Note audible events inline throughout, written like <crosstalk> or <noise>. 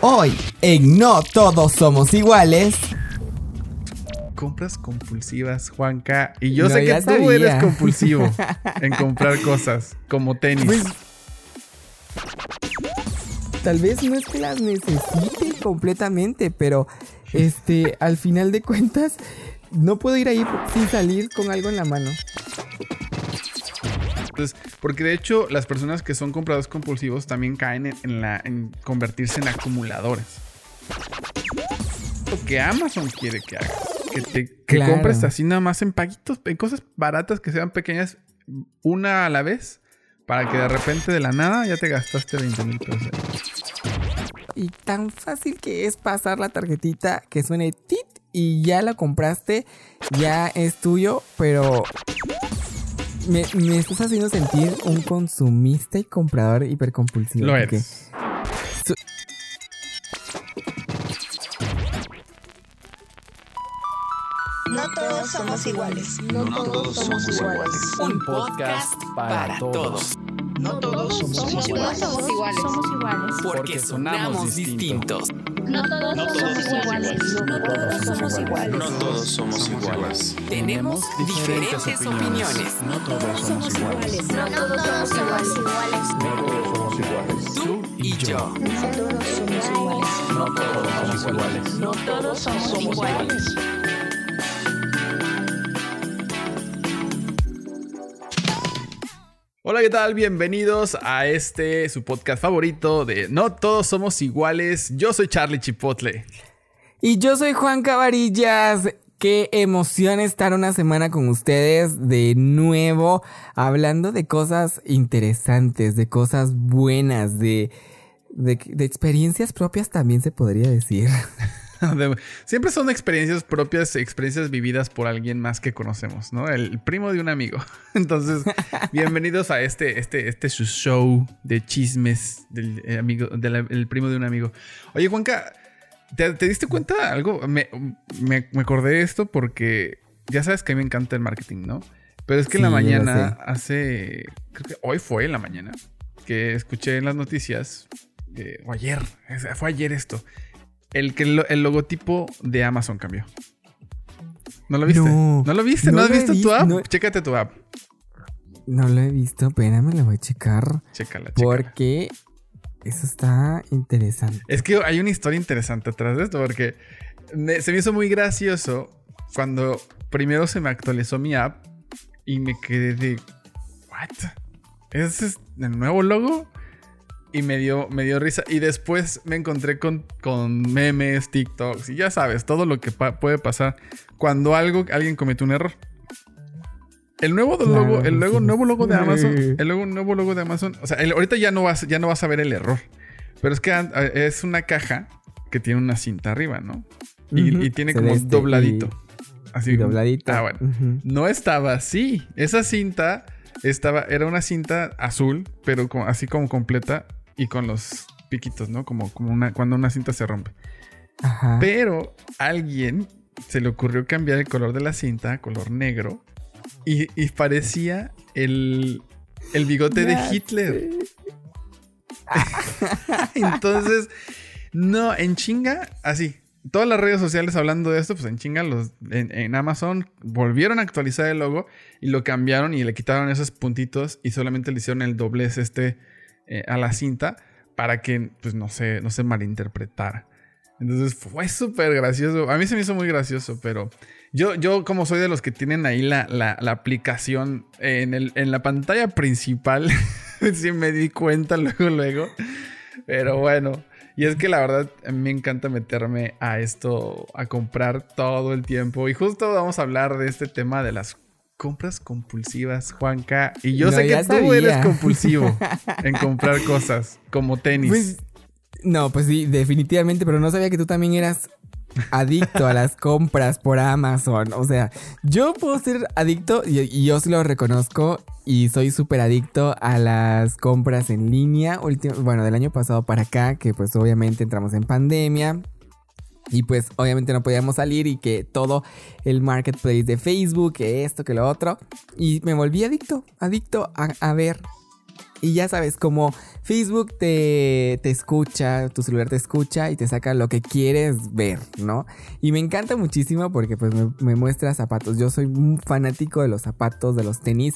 Hoy, en No Todos Somos Iguales. Compras compulsivas, Juanca. Y yo sé que tú eres compulsivo <laughs> en comprar cosas, como tenis. Pues, tal vez no es que las necesite completamente, pero este, al final de cuentas, no puedo ir ahí sin salir con algo en la mano. Entonces, porque de hecho las personas que son compradores compulsivos también caen en, la, en convertirse en acumuladores. Lo que Amazon quiere que hagas. Que, te, compres así nada más en paguitos, en cosas baratas que sean pequeñas, una a la vez, para que de repente de la nada ya te gastaste 20 mil pesos. Y tan fácil que es pasar la tarjetita que suene tit y ya la compraste, ya es tuyo, pero me, estás haciendo sentir un consumista y comprador hipercompulsivo. Lo eres. Todos somos iguales. No, todos somos iguales. Un podcast para todos. No todos somos iguales. Somos iguales. Somos iguales. Porque sonamos distintos. No todos somos iguales. No todos somos iguales. No todos somos iguales. Tenemos diferentes opiniones. No todos somos iguales. No todos somos iguales. No todos somos iguales. Tú y yo. No todos somos iguales. No todos somos iguales. No todos somos iguales. Hola, ¿qué tal? Bienvenidos a este, su podcast favorito de No Todos Somos Iguales. Yo soy Charlie Chipotle. Y yo soy Juan Cabarillas. Qué emoción estar una semana con ustedes de nuevo, hablando de cosas interesantes, de cosas buenas, de, de, de experiencias propias también se podría decir. <laughs> <laughs> Siempre son experiencias propias, experiencias vividas por alguien más que conocemos, ¿no? El primo de un amigo. <laughs> Entonces, <laughs> bienvenidos a este, este, este su show de chismes del eh, amigo, del primo de un amigo. Oye, Juanca, ¿te, diste cuenta algo? Me, me, acordé de esto porque ya sabes que a mí me encanta el marketing, ¿no? Pero es que en la mañana, hace, creo que hoy fue en la mañana, que escuché en las noticias, eh, o ayer, fue ayer esto el que el, logotipo de Amazon cambió. ¿No lo viste? No, lo viste? ¿No, has visto tu app? Chécate tu app. No lo he visto, Espérame, lo voy a checar. Chécala, chécala. Porque eso está interesante. Es que hay una historia interesante atrás de esto, porque se me hizo muy gracioso cuando primero se me actualizó mi app y me quedé de. ¿What? ¿Ese es el nuevo logo? Y me dio, me dio risa. Y después me encontré con, con memes, TikToks y ya sabes, todo lo que puede pasar cuando algo, alguien comete un error. El nuevo logo, el nuevo, nuevo logo de Amazon, el nuevo, nuevo logo de Amazon, o sea, ahorita ya no vas, ya no vas a ver el error. Pero es que es una caja que tiene una cinta arriba, ¿no? Y, tiene como un dobladito. Así. Dobladito. Ah, bueno. No estaba así. Esa cinta estaba, era una cinta azul, pero así como completa y con los piquitos, ¿no? Como, como una, cuando una cinta se rompe. Ajá. Pero alguien se le ocurrió cambiar el color de la cinta a color negro y, parecía el, el bigote de Hitler. <laughs> Entonces, no, en chinga, así. Todas las redes sociales hablando de esto, pues en chinga, los, en, Amazon volvieron a actualizar el logo y lo cambiaron y le quitaron esos puntitos y solamente le hicieron el doblez este eh, a la cinta para que pues no se, no se malinterpretara. Entonces fue súper gracioso. A mí se me hizo muy gracioso, pero yo, yo como soy de los que tienen ahí la, la, aplicación en, el, en, la pantalla principal, <laughs> sí me di cuenta luego, luego. Pero bueno, y es que la verdad me encanta meterme a esto, a comprar todo el tiempo. Y justo vamos a hablar de este tema de las compras compulsivas, Juanca. Y yo sé que tú eres compulsivo <laughs> en comprar cosas, como tenis. Pues, no, pues sí, definitivamente, pero no sabía que tú también eras adicto a las compras por Amazon. O sea, yo puedo ser adicto y, yo sí lo reconozco y soy súper adicto a las compras en línea. bueno, del año pasado para acá, que pues obviamente entramos en pandemia. Y pues obviamente no podíamos salir y que todo el marketplace de Facebook, que esto, que lo otro. Y me volví adicto, adicto a, ver Y ya sabes, como Facebook te, te, escucha, tu celular te escucha y te saca lo que quieres ver, ¿no? Y me encanta muchísimo porque pues me, me muestra zapatos. Yo soy un fanático de los zapatos, de los tenis.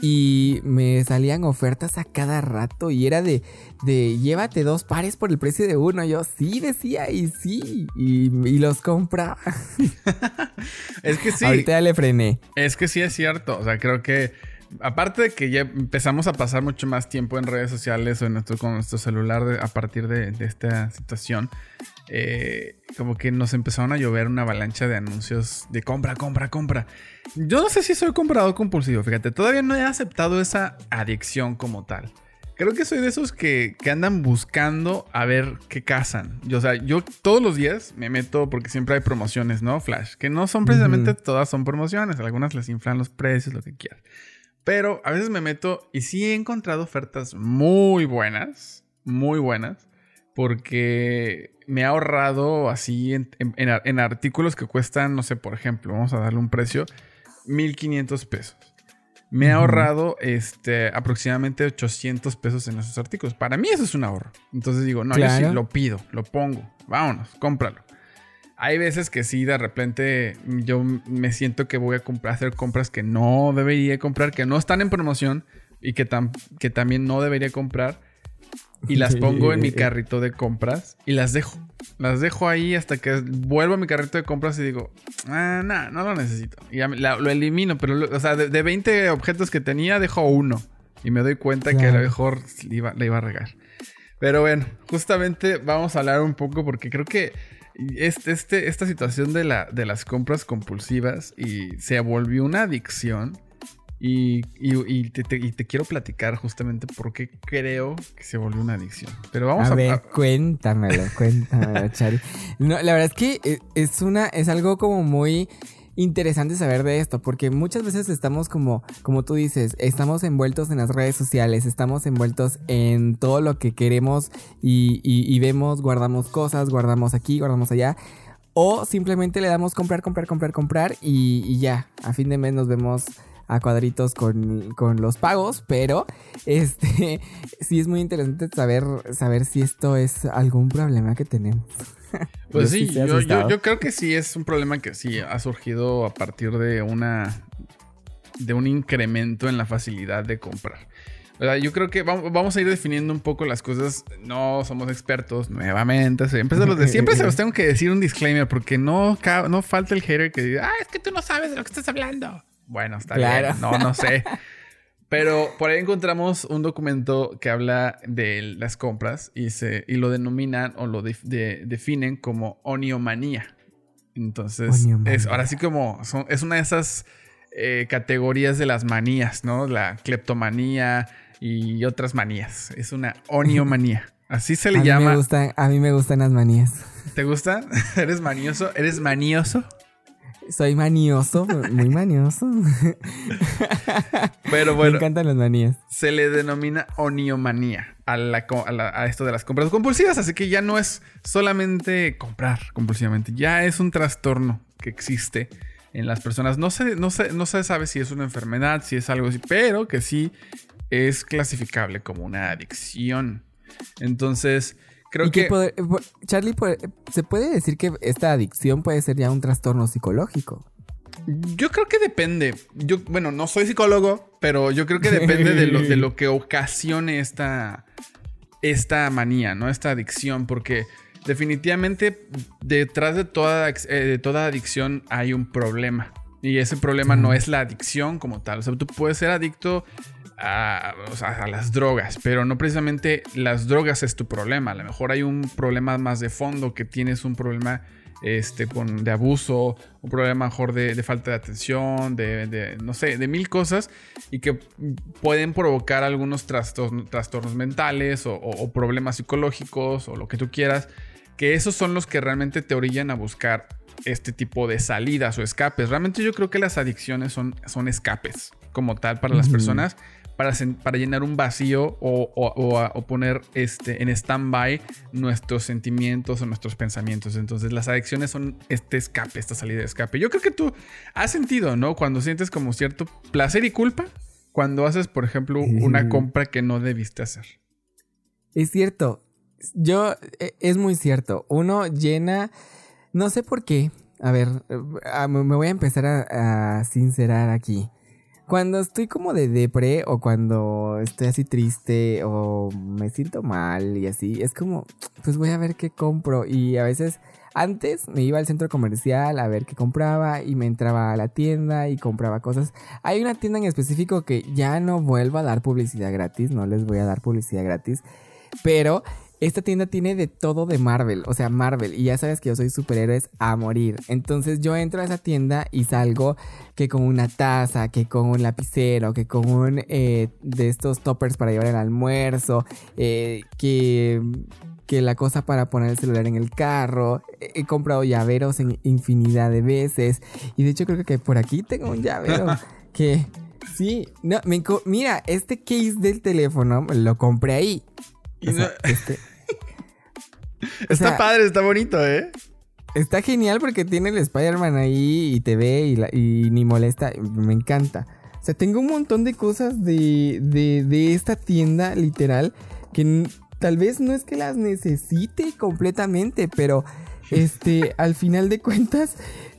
Y me salían ofertas a cada rato y era de, de llévate dos pares por el precio de uno. Yo sí decía y sí, y, y los compraba. <laughs> es que sí. Ahorita ya le frené. Es que sí es cierto. O sea, creo que aparte de que ya empezamos a pasar mucho más tiempo en redes sociales o en nuestro, con nuestro celular a partir de, de esta situación, eh, como que nos empezaron a llover una avalancha de anuncios de compra, compra, compra. Yo no sé si soy comprador compulsivo, fíjate, todavía no he aceptado esa adicción como tal. Creo que soy de esos que, que andan buscando a ver qué cazan. Yo, o sea, yo todos los días me meto porque siempre hay promociones, ¿no? Flash. Que no son precisamente todas son promociones. Algunas les inflan los precios, lo que quieran. Pero a veces me meto y sí he encontrado ofertas muy buenas. Muy buenas. Porque me ha ahorrado así en, en, en, artículos que cuestan, no sé, por ejemplo, vamos a darle un precio, 1500 pesos. Me ha ahorrado este, aproximadamente 800 pesos en esos artículos. Para mí eso es un ahorro. Entonces digo, no, claro. yo sí lo pido, lo pongo, vámonos, cómpralo. Hay veces que sí, de repente yo me siento que voy a comprar, hacer compras que no debería comprar, que no están en promoción y que, tam, que también no debería comprar y las pongo en mi carrito de compras y las dejo. Las dejo ahí hasta que vuelvo a mi carrito de compras y digo, ah, no, no lo necesito. Y ya la, lo elimino, pero, lo, o sea, de, de, 20 objetos que tenía, dejo uno. Y me doy cuenta claro. que a lo mejor le iba, le iba a regar. Pero bueno, justamente vamos a hablar un poco porque creo que este, este, esta situación de, la, de las compras compulsivas y se volvió una adicción y, y, y, te, te, y, te, quiero platicar justamente por qué creo que se volvió una adicción. Pero vamos a, a ver, a... cuéntamelo, cuéntamelo, Chari. <laughs> No, la verdad es que e, es una, es algo como muy interesante saber de esto, porque muchas veces estamos como, como tú dices, estamos envueltos en las redes sociales, estamos envueltos en todo lo que queremos y, vemos, guardamos cosas, guardamos aquí, guardamos allá. O simplemente le damos comprar, comprar, comprar, comprar y, ya, a fin de mes nos vemos a cuadritos con, los pagos, pero este <laughs> sí es muy interesante saber si esto es algún problema que tenemos. <laughs> Pues sí, yo, yo, yo, creo que sí es un problema que sí ha surgido a partir de una de un incremento en la facilidad de comprar. ¿verdad? Yo creo que vamos a ir definiendo un poco las cosas. No somos expertos, nuevamente. Siempre se los, de, <laughs> siempre se los tengo que decir un disclaimer porque no, no falta el hater que diga, ah, es que tú no sabes de lo que estás hablando. Bueno, está claro. bien. No, no sé. <laughs> Pero por ahí encontramos un documento que habla de las compras y, se, y lo denominan o lo de, de, definen como oniomanía. Entonces, oniomanía. es ahora sí como son, es una de esas eh, categorías de las manías, ¿no? La cleptomanía y otras manías. Es una oniomanía. <laughs> Así se le a llama. Mí me gustan, a mí me gustan las manías. ¿Te gustan? <laughs> ¿Eres manioso? ¿Eres manioso? Soy manioso, muy manioso. <laughs> Pero bueno. Me encantan las manías. Se le denomina oniomanía a, la, a, la, a, esto de las compras compulsivas. Así que ya no es solamente comprar compulsivamente. Ya es un trastorno que existe en las personas. No se, no se, no se sabe si es una enfermedad, si es algo así, pero que sí es clasificable como una adicción. Entonces, Creo que, puede, Charlie, ¿se puede decir que esta adicción puede ser ya un trastorno psicológico? Yo creo que depende. Yo, bueno, no soy psicólogo, pero yo creo que depende de lo, de lo que ocasione esta, esta manía, ¿no? Esta adicción, porque definitivamente detrás de toda, eh, de toda adicción hay un problema. Y ese problema no es la adicción como tal. O sea, tú puedes ser adicto a, o sea, a, las drogas, pero no precisamente las drogas es tu problema. A lo mejor hay un problema más de fondo, que tienes un problema este, con, de abuso, un problema mejor de, de falta de atención, de, de, no sé, de mil cosas y que pueden provocar algunos trastornos, trastornos mentales o, o, o problemas psicológicos o lo que tú quieras, que esos son los que realmente te orillan a buscar este tipo de salidas o escapes. Realmente yo creo que las adicciones son, son escapes como tal para las personas para, para llenar un vacío o, o, o, o poner este, en stand-by nuestros sentimientos o nuestros pensamientos. Entonces las adicciones son este escape, esta salida de escape. Yo creo que tú has sentido, ¿no? Cuando sientes como cierto placer y culpa cuando haces, por ejemplo, una compra que no debiste hacer. Es cierto. Yo, e- es muy cierto. Uno llena, no sé por qué. A ver, eh, me me voy a empezar a, a sincerar aquí. Cuando estoy como de depre o cuando estoy así triste o me siento mal y así, es como, pues voy a ver qué compro. Y a veces, antes me iba al centro comercial a ver qué compraba y me entraba a la tienda y compraba cosas. Hay una tienda en específico que ya no vuelvo a dar publicidad gratis, no les voy a dar publicidad gratis. Pero esta tienda tiene de todo de Marvel, o sea, Marvel. Y ya sabes que yo soy superhéroes a morir. Entonces yo entro a esa tienda y salgo que con una taza, que con un lapicero, que con un eh, de estos toppers para llevar el almuerzo, eh, que, que la cosa para poner el celular en el carro. He comprado llaveros en infinidad de veces. Y de hecho creo que por aquí tengo un llavero <laughs> que... Sí, no, me mira, este case del teléfono lo compré ahí. Y <laughs> O sea, no- este- está sea, padre, está bonito, ¿eh? Está genial porque tiene el Spider-Man ahí y te ve y, la- y ni molesta. Me encanta. O sea, tengo un montón de cosas de, de, de esta tienda, literal, que tal vez no es que las necesite completamente, pero este, al final de cuentas,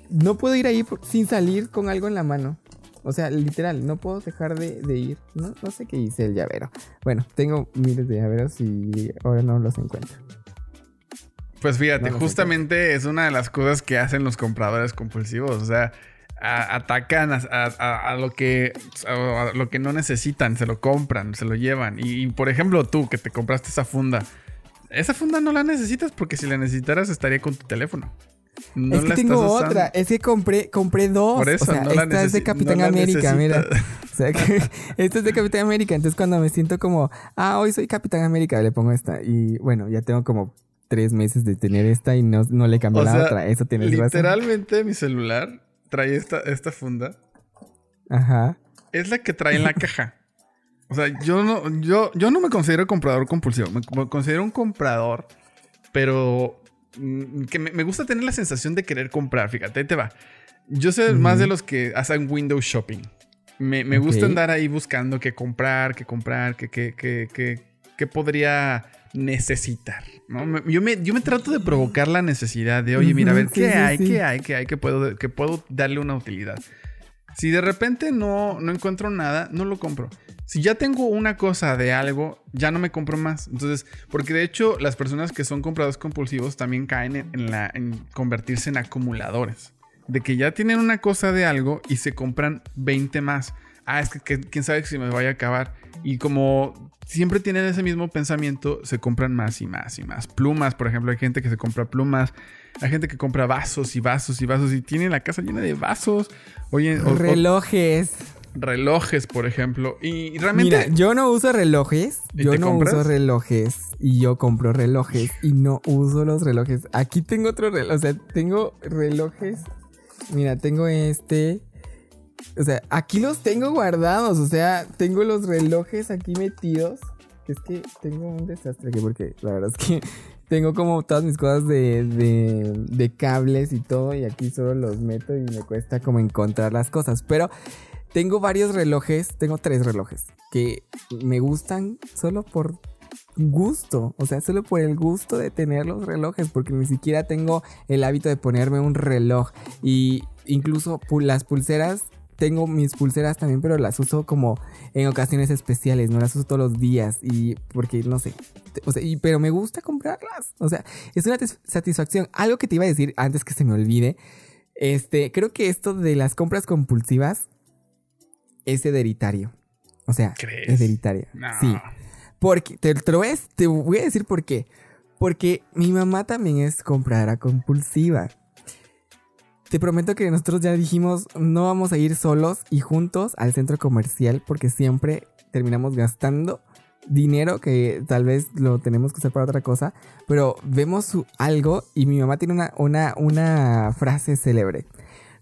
no puedo ir ahí sin salir con algo en la mano. O sea, literal, no puedo dejar de, de ir. No, no sé qué hice el llavero. Bueno, tengo miles de llaveros y ahora no los encuentro. Pues fíjate, No justamente es una de las cosas que hacen los compradores compulsivos. O sea, a- atacan a, a- lo que, a, a lo que no necesitan, se lo compran, se lo llevan. Y, y, por ejemplo, tú que te compraste esa funda, esa funda no la necesitas porque si la necesitaras estaría con tu teléfono. No es que tengo usando. otra. Es que compré, compré dos. Por eso, o sea, no la esta es de Capitán no América, mira. <laughs> O sea, que <laughs> esta es de Capitán América. Entonces, cuando me siento como, ah, hoy soy Capitán América, le pongo esta. Y bueno, ya tengo como tres meses de tener esta y no, no le cambié O la sea, otra. Eso razón. Literalmente mi celular trae esta, esta funda. Ajá. es la que trae en la caja. O sea, yo no, yo, yo no me considero comprador compulsivo. Me, considero un comprador, pero que me, me gusta tener la sensación de querer comprar. Fíjate, ahí te va. Yo soy más de los que hacen window shopping. Me, me gusta Ok. andar ahí buscando qué comprar, qué comprar, qué, qué, qué, qué, qué podría necesitar. ¿no? Yo, me, yo me trato de provocar la necesidad de, oye, mira, a ver, ¿qué hay? ¿Qué hay? ¿Qué hay? ¿Qué puedo, que puedo darle una utilidad? Si de repente no, no encuentro nada, no lo compro. Si ya tengo una cosa de algo, ya no me compro más. Entonces, porque de hecho las personas que son compradores compulsivos también caen en, convertirse en acumuladores. De que ya tienen una cosa de algo y se compran 20 más. Ah, es que, que- quién sabe si me vaya a acabar. Y como siempre tienen ese mismo pensamiento, se compran más y más y más. Plumas, por ejemplo, hay gente que se compra plumas. Hay gente que compra vasos y vasos y vasos y tiene la casa llena de vasos. Oye, o- o- Relojes. relojes, por ejemplo. Y realmente. Mira, yo no uso relojes. ¿Y Yo no compras? uso relojes. Y yo compro relojes. Y no uso los relojes. Aquí tengo otro reloj. O sea, tengo relojes. Mira, tengo este. O sea, aquí los tengo guardados. O sea, tengo los relojes aquí metidos. Es que tengo un desastre aquí porque la verdad es que tengo como todas mis cosas de, de, de cables y todo. Y aquí solo los meto y me cuesta como encontrar las cosas. Pero tengo varios relojes, tengo tres relojes que me gustan solo por gusto, o sea, solo por el gusto de tener los relojes, porque ni siquiera tengo el hábito de ponerme un reloj y incluso las pulseras, tengo mis pulseras también, pero las uso como en ocasiones especiales, no las uso todos los días y porque no sé, te- o sea, y- pero me gusta comprarlas, o sea, es una satisfacción. Algo que te iba a decir antes que se me olvide, este, creo que esto de las compras compulsivas es hereditario. O sea, ¿Crees? es hereditario. No. Sí. Porque, te, te lo a, te voy a decir por qué. Porque mi mamá también es compradora compulsiva. Te prometo que nosotros ya dijimos, no vamos a ir solos y juntos al centro comercial porque siempre terminamos gastando dinero que tal vez lo tenemos que usar para otra cosa, pero vemos algo y mi mamá tiene una, una, una frase célebre.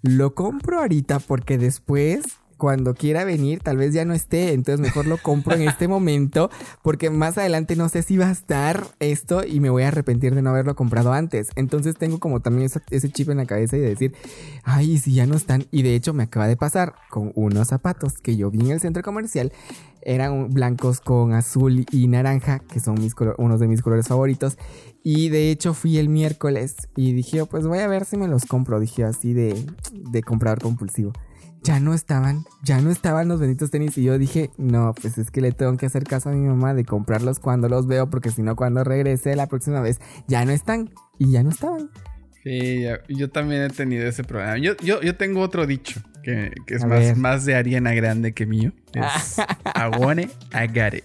Lo compro ahorita porque después cuando quiera venir tal vez ya no esté, entonces mejor lo compro en este <laughs> momento porque más adelante no sé si va a estar esto y me voy a arrepentir de no haberlo comprado antes. Entonces tengo como también ese, chip en la cabeza y de decir, ay, si ya no están. Y de hecho me acaba de pasar con unos zapatos que yo vi en el centro comercial. Eran blancos con azul y naranja, que son mis unos de mis colores favoritos. Y de hecho fui el miércoles y dije, pues voy a ver si me los compro. Dije así de, de comprador compulsivo ya no estaban, ya no estaban los benditos tenis. Y yo dije, no, pues es que le tengo que hacer caso a mi mamá de comprarlos cuando los veo, porque si no, cuando regrese la próxima vez, ya no están. Y ya no estaban. Sí, yo también he tenido ese problema. Yo, yo, yo tengo otro dicho que, es más, más, de Ariana Grande que mío. <laughs> Es I agare.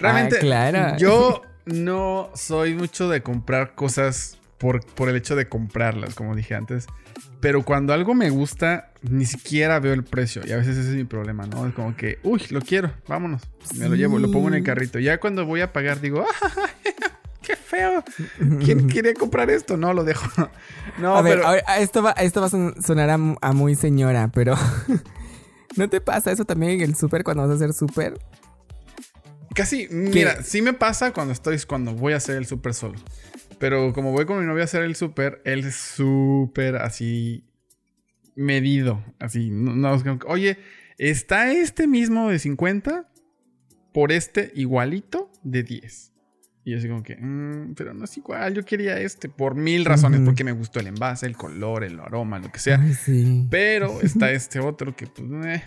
Realmente, ah, claro. yo no soy mucho de comprar cosas por, por el hecho de comprarlas, como dije antes. Pero cuando algo me gusta, ni siquiera veo el precio. Y a veces ese es mi problema, ¿no? Es como que, uy, lo quiero, vámonos. Me lo llevo, lo pongo en el carrito. Ya cuando voy a pagar, digo, ¡ah! <laughs> ¡Qué feo! <laughs> ¿Quién quiere comprar esto? No, lo dejo. <laughs> No, a ver, esto va, esto va a sonar a, muy señora, pero ¿no te pasa eso también en el súper cuando vas a hacer súper? Casi, mira, sí me pasa cuando estoy, cuando voy a hacer el súper solo. Pero como voy con mi novia a hacer el súper, él es súper así medido. Así, no, oye, ¿está este mismo de 50 por este igualito de 10? Y yo así como que, mm, pero no es igual, yo quería este por mil razones, porque me gustó el envase, el color, el aroma, lo que sea. Pero está <laughs> este otro que pues... Eh,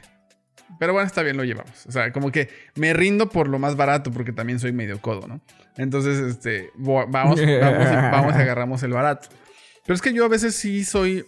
pero bueno, está bien, lo llevamos. O sea, como que me rindo por lo más barato porque también soy medio codo, ¿no? Entonces, este, vamos, vamos, y, <laughs> vamos y agarramos el barato. Pero es que yo a veces sí soy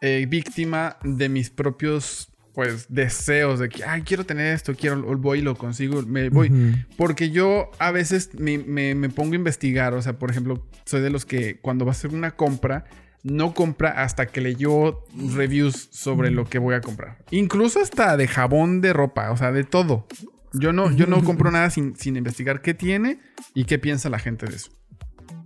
eh, víctima de mis propios, pues, deseos de que, ay, quiero tener esto, quiero, voy y lo consigo, me voy. Porque yo a veces me, me, me pongo a investigar, o sea, por ejemplo, soy de los que cuando va a hacer una compra, no compra hasta que leyó reviews sobre lo que voy a comprar. Incluso hasta de jabón de ropa, o sea, de todo. Yo no, yo no <laughs> compro nada sin, investigar qué tiene y qué piensa la gente de eso.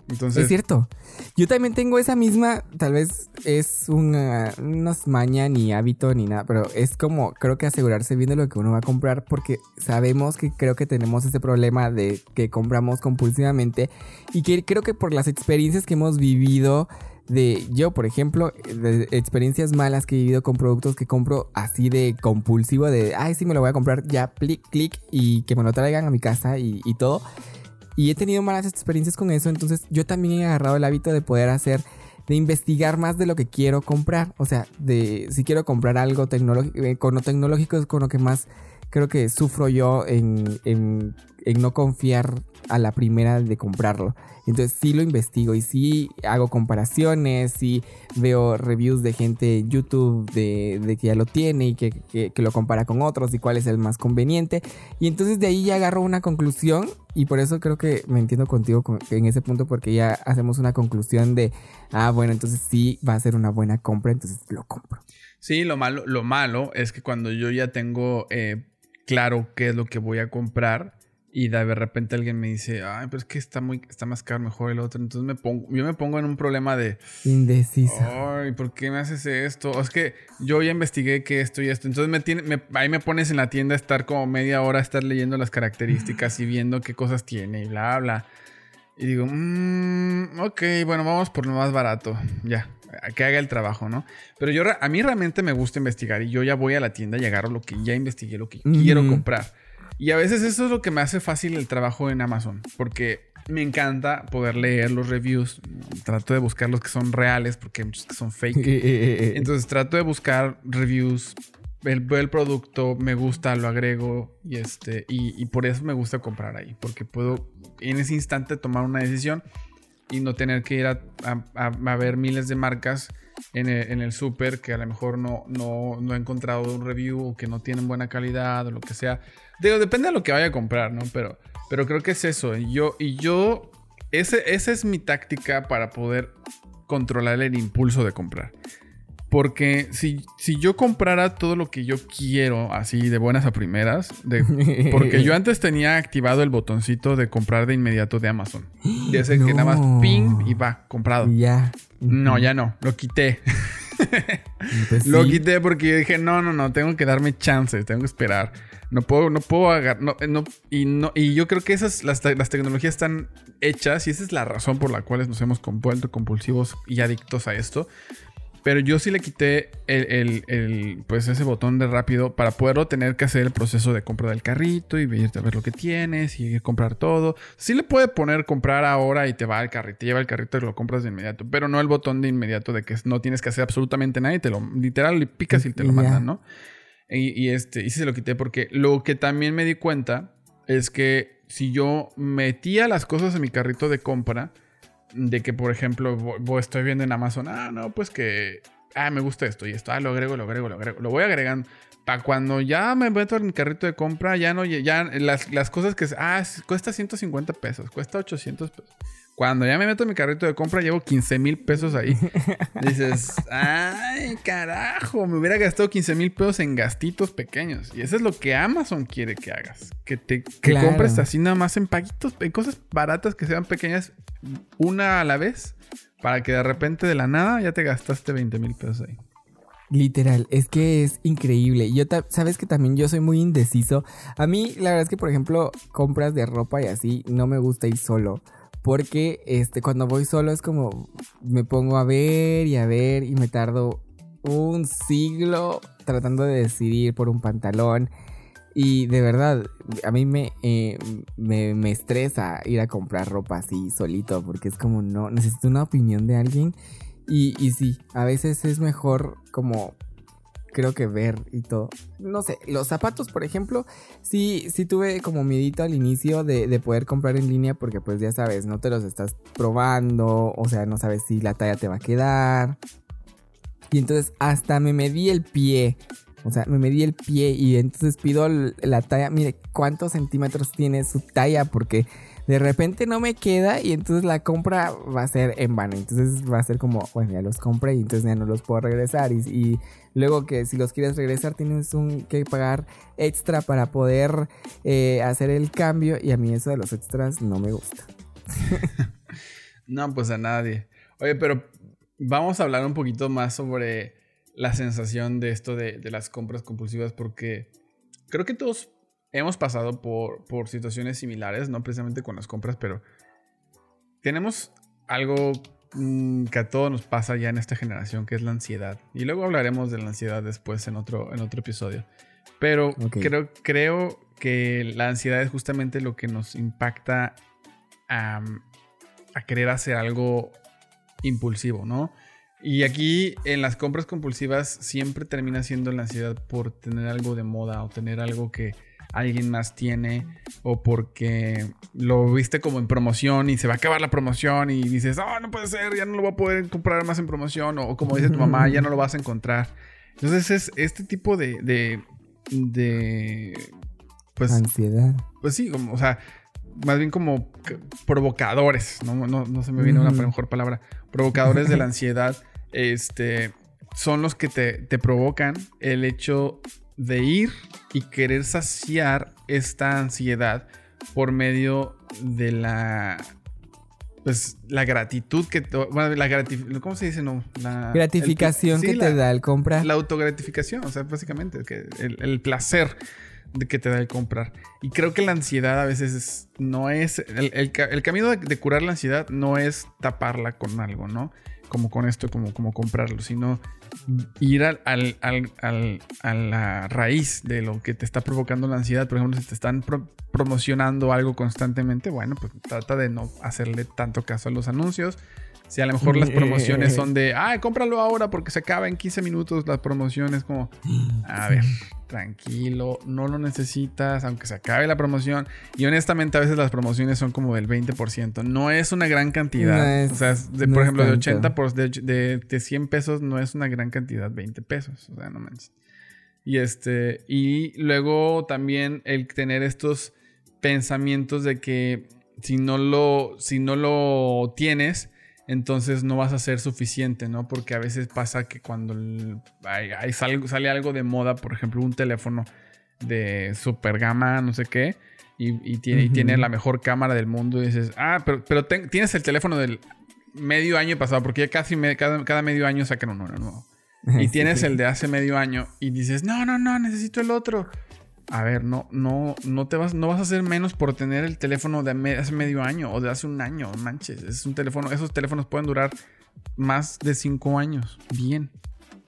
Entonces... Es cierto. Yo también tengo esa misma, tal vez es una, no es maña ni hábito ni nada, pero es como creo que asegurarse bien de lo que uno va a comprar porque sabemos que creo que tenemos ese problema de que compramos compulsivamente y que creo que por las experiencias que hemos vivido de yo, por ejemplo, de experiencias malas que he vivido con productos que compro así de compulsivo, de, ay, sí, me lo voy a comprar ya, clic, clic, y que me lo traigan a mi casa y, y todo. Y he tenido malas experiencias con eso, entonces yo también he agarrado el hábito de poder hacer, de investigar más de lo que quiero comprar. O sea, de si quiero comprar algo tecnológico, eh, con lo tecnológico es con lo que más creo que sufro yo en, en, en no confiar a la primera de comprarlo. Entonces sí lo investigo y sí hago comparaciones, sí veo reviews de gente en YouTube de, que ya lo tiene y que, lo compara con otros y cuál es el más conveniente. Y entonces de ahí ya agarro una conclusión y por eso creo que me entiendo contigo en ese punto porque ya hacemos una conclusión de, ah, bueno, entonces sí va a ser una buena compra, entonces lo compro. Sí, lo malo, lo malo es que cuando yo ya tengo eh, claro qué es lo que voy a comprar, y de repente alguien me dice, ay, pero es que está muy, está más caro, mejor el otro. Entonces me pongo, yo me pongo en un problema de indeciso. Ay, ¿por qué me haces esto? O es que yo ya investigué que esto y esto. Entonces me tiene, ahí me pones en la tienda a estar como media hora, a estar leyendo las características y viendo qué cosas tiene y bla, bla. Y digo, mmm, ok, bueno, vamos por lo más barato. Ya, que haga el trabajo, ¿no? Pero yo, a mí realmente me gusta investigar y yo ya voy a la tienda y agarro lo que ya investigué, lo que quiero comprar. Y a veces eso es lo que me hace fácil el trabajo en Amazon, porque me encanta poder leer los reviews. Trato de buscar los que son reales, porque hay muchos que son fake. <laughs> Entonces trato de buscar reviews, veo el producto, me gusta, lo agrego y, este, y, por eso me gusta comprar ahí, porque puedo en ese instante tomar una decisión y no tener que ir a, ver miles de marcas en el, en súper que a lo mejor no, no, no he encontrado un review o que no tienen buena calidad o lo que sea. Digo, depende de lo que vaya a comprar, ¿no? Pero, pero creo que es eso. Yo, y yo ese, esa es mi táctica para poder controlar el impulso de comprar. Porque si, si yo comprara todo lo que yo quiero, así de buenas a primeras, de, porque yo <laughs> antes tenía activado el botoncito de comprar de inmediato de Amazon. De ese que nada más ping y va, comprado. Ya. No, ya no, lo quité. <laughs> Pues Lo quité porque yo dije, no, no, no, tengo que darme chance, tengo que esperar. No puedo, no puedo agarrar, no, no, y no, y yo creo que esas, las, las tecnologías están hechas y esa es la razón por la cual nos hemos vuelto compulsivos y adictos a esto. Pero yo sí le quité el, el- el, pues ese botón de rápido para poderlo tener que hacer el proceso de compra del carrito y irte a ver lo que tienes y comprar todo. Sí le puede poner comprar ahora y te va al carrito, te lleva el carrito y lo compras de inmediato, pero no el botón de inmediato de que no tienes que hacer absolutamente nada y te lo literal le picas y te lo mandan, ¿no? Y, y este, y sí se lo quité porque lo que también me di cuenta es que si yo metía las cosas en mi carrito de compra, de que por ejemplo vo- vo- estoy viendo en Amazon, ah, no, pues que, ah, me gusta esto y esto, ah, lo agrego, lo agrego, lo agrego, lo voy agregando. Para cuando ya me meto en mi carrito de compra, ya no, ya las, las cosas que, ah, cuesta 150 pesos, cuesta 800 pesos. Cuando ya me meto en mi carrito de compra, llevo 15 mil pesos ahí. <laughs> Dices, ay, carajo, me hubiera gastado 15 mil pesos en gastitos pequeños. Y eso es lo que Amazon quiere que hagas. Que te que Claro. compres así nada más en paguitos, en cosas baratas que sean pequeñas, una a la vez, para que de repente de la nada ya te gastaste 20 mil pesos ahí. Literal, es que es increíble. Yo, sabes que también yo soy muy indeciso. A mí, la verdad es que, por ejemplo, compras de ropa y así, no me gusta ir solo. Porque este, cuando voy solo es como me pongo a ver y a ver y me tardo un siglo tratando de decidir por un pantalón. Y de verdad, a mí me, eh, me, me estresa ir a comprar ropa así solito porque es como no, necesito una opinión de alguien. Y, y sí, a veces es mejor como creo que ver y todo. No sé, los zapatos, por ejemplo, sí, sí tuve como miedito al inicio de, de poder comprar en línea porque pues ya sabes, no te los estás probando, o sea, no sabes si la talla te va a quedar. Y entonces hasta me medí el pie. O sea, me medí el pie y entonces pido la talla. Mire, ¿cuántos centímetros tiene su talla? Porque de repente no me queda y entonces la compra va a ser en vano. Entonces va a ser como, bueno, ya los compré y entonces ya no los puedo regresar. Y, luego que si los quieres regresar tienes un, que pagar extra para poder eh, hacer el cambio. Y a mí eso de los extras no me gusta. <laughs> No, pues a nadie. Oye, pero vamos a hablar un poquito más sobre la sensación de esto de las compras compulsivas, porque creo que todos hemos pasado por, por situaciones similares, no precisamente con las compras, pero tenemos algo mm, que a todos nos pasa ya en esta generación, que es la ansiedad. Y luego hablaremos de la ansiedad después en otro, en otro episodio. Pero creo, creo que la ansiedad es justamente lo que nos impacta a, a querer hacer algo impulsivo, ¿no? Y aquí en las compras compulsivas siempre termina siendo la ansiedad por tener algo de moda o tener algo que alguien más tiene o porque lo viste como en promoción y se va a acabar la promoción y dices, oh, no puede ser, ya no lo voy a poder comprar más en promoción o, o como dice tu mamá, ya no lo vas a encontrar. Entonces es este tipo de, de, de pues, Ansiedad. pues sí, como, o sea, más bien como provocadores, no, no, no se me viene una mejor palabra, provocadores de la <laughs> ansiedad, este, son los que te, te provocan el hecho de ir y querer saciar esta ansiedad por medio de la, pues, la gratitud que, bueno, la ¿cómo se dice? No, la el- Gratificación sí, que la- te da el comprar. la autogratificación, o sea, básicamente, que el, el placer de que te da el comprar. Y creo que la ansiedad a veces es- no es. El, el ca- el camino de, de curar la ansiedad no es taparla con algo, ¿no? Como con esto, como, como comprarlo, sino ir al, al- al- al- a la raíz de lo que te está provocando la ansiedad. Por ejemplo, si te están pro- promocionando algo constantemente, bueno, pues trata de no hacerle tanto caso a los anuncios. Si a lo mejor las promociones <laughs> son de, ah, cómpralo ahora porque se acaba en 15 minutos las promociones, como, a ver, tranquilo, no lo necesitas, aunque se acabe la promoción. Y honestamente a veces las promociones son como del 20%, no es una gran cantidad. No es- o sea, es de, no por ejemplo, de tanto. 80 por, de, de, de 100 pesos no es una gran cantidad, 20 pesos, o sea, no manches. Y este, y luego también el tener estos pensamientos de que si no lo, si no lo tienes, entonces no vas a ser suficiente, ¿no? Porque a veces pasa que cuando hay- hay sale algo de moda, por ejemplo, un teléfono de super gama, no sé qué, y, y tiene, y Ujú. tiene la mejor cámara del mundo, y dices, ah, pero, pero ten- tienes el teléfono del medio año pasado, porque ya casi me- cada, cada medio año sacan uno nuevo. <laughs> y tienes el de hace medio año y dices, no, no, no, necesito el otro. A ver, no, no, no te vas, no vas a hacer menos por tener el teléfono de hace medio año o de hace un año, manches. Es un teléfono, esos teléfonos pueden durar más de cinco años. Bien.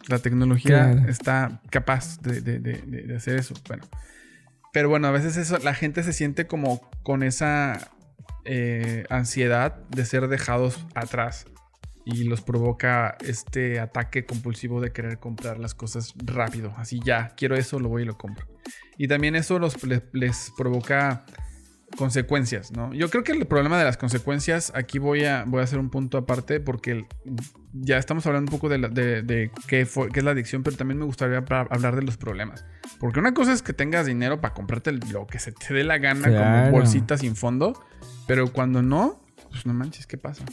La tecnología está capaz de, hacer eso. Bueno. Pero bueno, a veces eso, la gente se siente como con esa eh, ansiedad de ser dejados atrás y los provoca este ataque compulsivo de querer comprar las cosas rápido. Así ya, quiero eso, lo voy y lo compro. Y también eso los, les, provoca consecuencias, ¿no? Yo creo que el problema de las consecuencias, aquí voy a, voy a hacer un punto aparte porque ya estamos hablando un poco de, de, qué, es la adicción, pero también me gustaría hablar de los problemas. Porque una cosa es que tengas dinero para comprarte lo que se te dé la gana, como bolsitas sin fondo, pero cuando no, pues no manches, ¿qué pasa?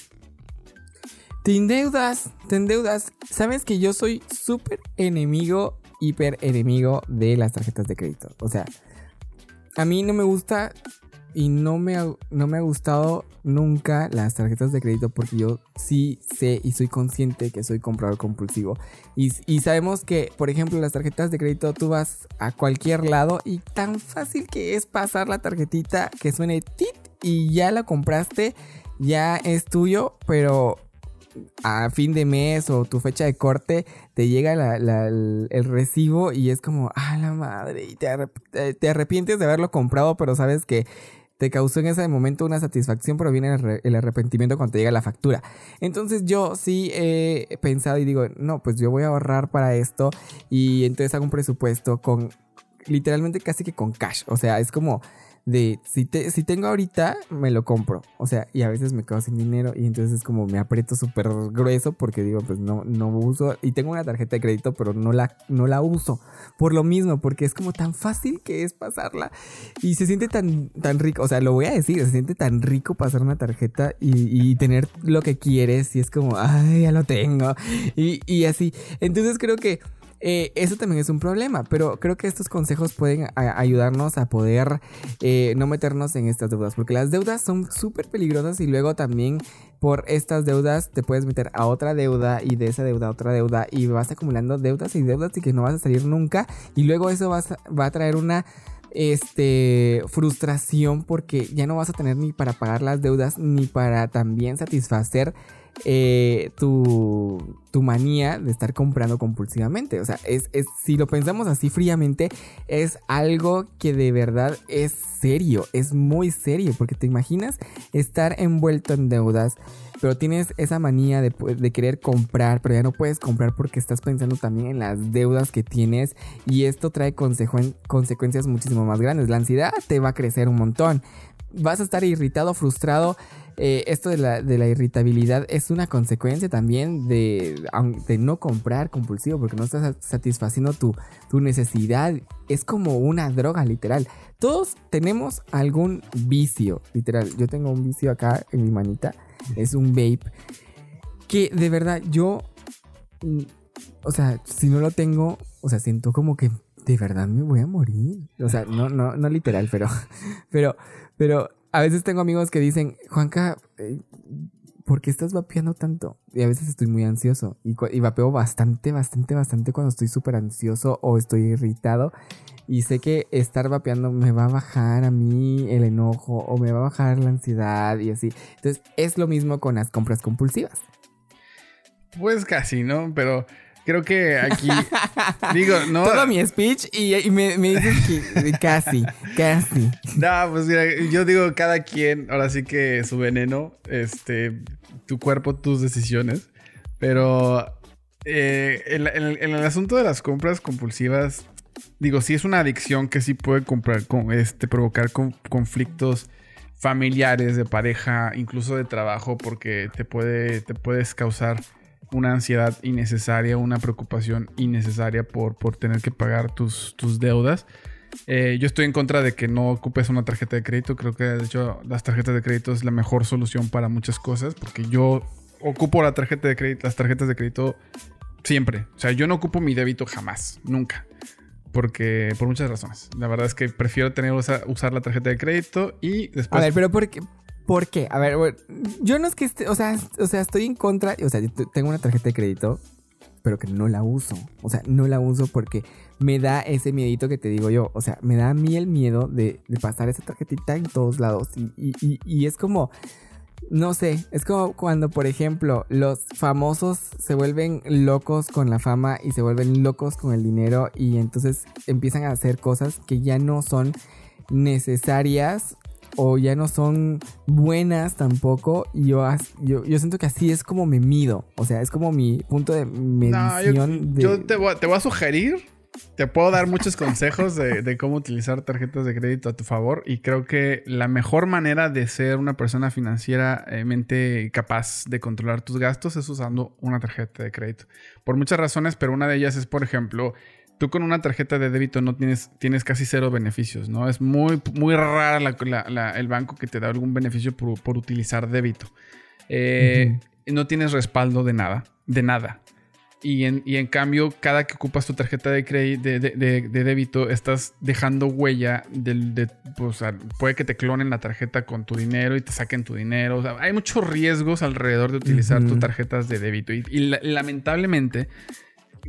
Te endeudas, te endeudas. Sabes que yo soy súper enemigo, hiper enemigo de las tarjetas de crédito. O sea, a mí no me gusta y no me, ha, no me ha gustado nunca las tarjetas de crédito porque yo sí sé y soy consciente que soy comprador compulsivo. Y, y, sabemos que, por ejemplo, las tarjetas de crédito tú vas a cualquier lado y tan fácil que es pasar la tarjetita que suene tit y ya la compraste, ya es tuyo, pero a fin de mes o tu fecha de corte te llega el, recibo y es como, ah, la madre, y te, arrepientes de haberlo comprado, pero sabes que te causó en ese momento una satisfacción, pero viene el, arrepentimiento cuando te llega la factura. Entonces yo sí he pensado y digo, no, pues yo voy a ahorrar para esto y entonces hago un presupuesto con literalmente casi que con cash. O sea, es como de si, te, si tengo ahorita, me lo compro. O sea, y a veces me quedo sin dinero y entonces es como me aprieto súper grueso porque digo, pues no, no uso. Y tengo una tarjeta de crédito, pero no la, no la uso. Por lo mismo, porque es como tan fácil que es pasarla. Y se siente tan, tan rico. O sea, lo voy a decir, se siente tan rico pasar una tarjeta y, tener lo que quieres. Y es como, ay, ya lo tengo. Y, y así. Entonces creo que eh, eso también es un problema, pero creo que estos consejos pueden ayudarnos a poder eh, no meternos en estas deudas, porque las deudas son súper peligrosas y luego también por estas deudas te puedes meter a otra deuda y de esa deuda a otra deuda y vas acumulando deudas y deudas y que no vas a salir nunca y luego eso va a traer una este frustración porque ya no vas a tener ni para pagar las deudas ni para también satisfacer eh, tu, tu, manía de estar comprando compulsivamente. O sea, es, si lo pensamos así fríamente, es algo que de verdad es serio, es muy serio, porque te imaginas estar envuelto en deudas, pero tienes esa manía de, de, querer comprar, pero ya no puedes comprar porque estás pensando también en las deudas que tienes y esto trae consecuencias muchísimo más grandes. La ansiedad te va a crecer un montón. Vas a estar irritado, frustrado eh, esto de la, de la, irritabilidad es una consecuencia también de, de, no comprar compulsivo porque no estás satisfaciendo tu, tu necesidad. Es como una droga, literal. Todos tenemos algún vicio, literal. Yo tengo un vicio acá en mi manita. Es un vape. Que de verdad yo... Mm, o sea, si no lo tengo, o sea, siento como que de verdad me voy a morir. O sea, no, no, no literal, pero, <laughs> pero, pero a veces tengo amigos que dicen, Juanca, eh, ¿por qué estás vapeando tanto? Y a veces estoy muy ansioso. Y, y vapeo bastante, bastante, bastante cuando estoy súper ansioso o estoy irritado. Y sé que estar vapeando me va a bajar a mí el enojo o me va a bajar la ansiedad y así. Entonces es lo mismo con las compras compulsivas. Pues casi, ¿no? Pero Creo que aquí. <laughs> digo, no. Todo mi speech y, me, dices que casi, casi. No, pues mira, yo digo, cada quien, ahora sí que su veneno, este, tu cuerpo, tus decisiones. Pero eh, en, el, asunto de las compras compulsivas, digo, sí es una adicción que sí puede comprar, con, este, provocar conflictos familiares, de pareja, incluso de trabajo, porque te puede, te puedes causar una ansiedad innecesaria, una preocupación innecesaria por, por tener que pagar tus, tus deudas. Eh, yo estoy en contra de que no ocupes una tarjeta de crédito. Creo que de hecho las tarjetas de crédito es la mejor solución para muchas cosas. Porque yo ocupo la tarjeta de crédito, las tarjetas de crédito siempre. O sea, yo no ocupo mi débito jamás, nunca. Porque por muchas razones. La verdad es que prefiero tener usar la tarjeta de crédito y después. A ver, pero ¿por qué, ¿Por qué? A ver, yo no es que esté, o sea, o sea, estoy en contra, o sea, tengo una tarjeta de crédito pero que no la uso. O sea, no la uso porque me da ese miedito que te digo yo. O sea, me da a mí el miedo de, de pasar esa tarjetita en todos lados. Y, y, y, y es como, no sé, es como cuando, por ejemplo, los famosos se vuelven locos con la fama y se vuelven locos con el dinero y entonces empiezan a hacer cosas que ya no son necesarias o ya no son buenas tampoco. Y yo, yo, yo siento que así es como me mido. O sea, es como mi punto de No, yo, medición de... yo te, voy, a- te voy a sugerir. Te puedo dar muchos consejos de, de cómo utilizar tarjetas de crédito a tu favor. Y creo que la mejor manera de ser una persona financieramente capaz de controlar tus gastos es usando una tarjeta de crédito. Por muchas razones, pero una de ellas es, por ejemplo, tú con una tarjeta de débito no tienes, tienes casi cero beneficios, ¿no? Es muy, muy rara la- la- la- el banco que te da algún beneficio por, por utilizar débito. Eh, No tienes respaldo de nada, de nada. Y en, y en cambio, cada que ocupas tu tarjeta de, crédito, de, de- de- débito, estás dejando huella del, de, pues, puede que te clonen la tarjeta con tu dinero y te saquen tu dinero. O sea, hay muchos riesgos alrededor de utilizar Ujú. tus tarjetas de débito. Y, y la- lamentablemente,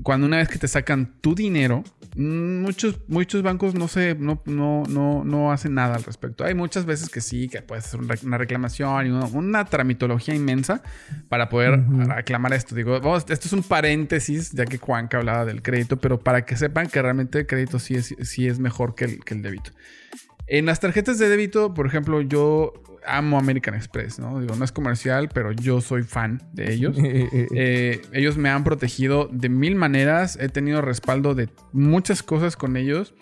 cuando una vez que te sacan tu dinero, mm, muchos, muchos bancos no, se, no, no, no, no hacen nada al respecto. Hay muchas veces que sí, que puedes hacer una reclamación y una, una tramitología inmensa para poder Ujú. reclamar esto. Digo, vamos, esto es un paréntesis, ya que Juanca hablaba del crédito, pero para que sepan que realmente el crédito sí es, sí es mejor que el, que el débito. En las tarjetas de débito, por ejemplo, yo amo American Express, ¿no? Digo, no es comercial, pero yo soy fan de ellos. <laughs> Eh, ellos me han protegido de mil maneras. He tenido respaldo de muchas cosas con ellos.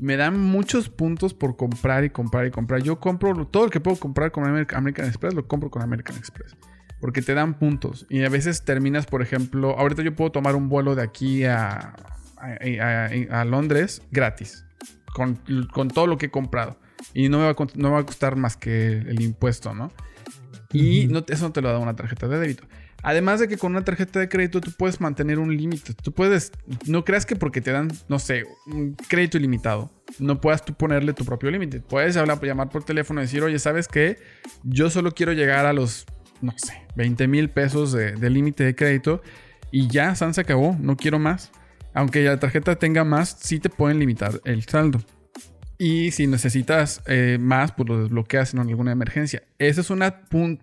Me dan muchos puntos por comprar y comprar y comprar. Yo compro todo lo que puedo comprar con Amer- American Express, lo compro con American Express. Porque te dan puntos. Y a veces terminas, por ejemplo, ahorita yo puedo tomar un vuelo de aquí a, a, a- a Londres gratis. Con, con todo lo que he comprado. Y no me, va a, no me va a costar más que el impuesto, ¿no? Y no, eso no te lo da una tarjeta de débito. Además de que con una tarjeta de crédito tú puedes mantener un límite. Tú puedes, no creas que porque te dan, no sé, un crédito ilimitado, no puedas tú ponerle tu propio límite. Puedes hablar, llamar por teléfono y decir, oye, ¿sabes qué? Yo solo quiero llegar a los, no sé, 20 mil pesos de, de límite de crédito y ya, San se acabó, no quiero más. Aunque la tarjeta tenga más, sí te pueden limitar el saldo. Y si necesitas eh, más, pues lo desbloqueas en alguna emergencia. Ese es un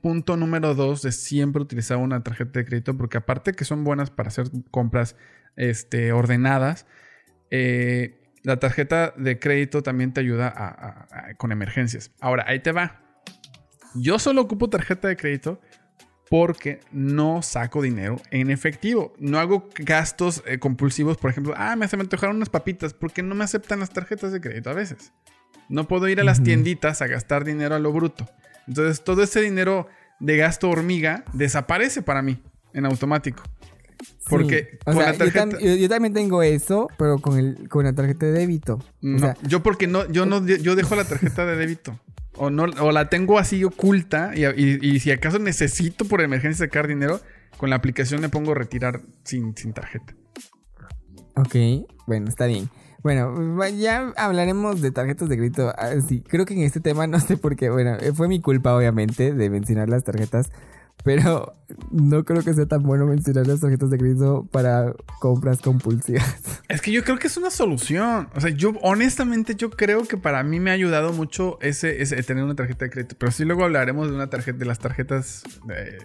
punto número dos de siempre utilizar una tarjeta de crédito, porque aparte que son buenas para hacer compras este, ordenadas, eh, la tarjeta de crédito también te ayuda con emergencias. Ahora, ahí te va. Yo solo ocupo tarjeta de crédito porque no saco dinero en efectivo. No hago gastos eh, compulsivos, por ejemplo, ah, me se me antojaron unas papitas porque no me aceptan las tarjetas de crédito a veces. No puedo ir a las tienditas a gastar dinero a lo bruto. Entonces, todo ese dinero de gasto hormiga desaparece para mí en automático. Porque Sí. Con sea, la yo, tarjeta... tam- yo- yo también tengo eso, pero con, el, con la tarjeta de débito. No, O sea, yo porque no, yo no, yo dejo la tarjeta de débito. O no, o la tengo así oculta. Y, y- si acaso necesito por emergencia sacar dinero, con la aplicación me pongo retirar sin, sin tarjeta. ok, bueno, está bien. Bueno, ya hablaremos de tarjetas de crédito. Ah, sí, creo que en este tema no sé por qué. Bueno, eh, fue mi culpa, obviamente, de mencionar las tarjetas. Pero no creo que sea tan bueno mencionar las tarjetas de crédito para compras compulsivas. <laughs> Es que yo creo que es una solución. O sea, yo honestamente yo creo que para mí me ha ayudado mucho ese, ese tener una tarjeta de crédito. Pero sí luego hablaremos de una tarjeta, de las tarjetas, de,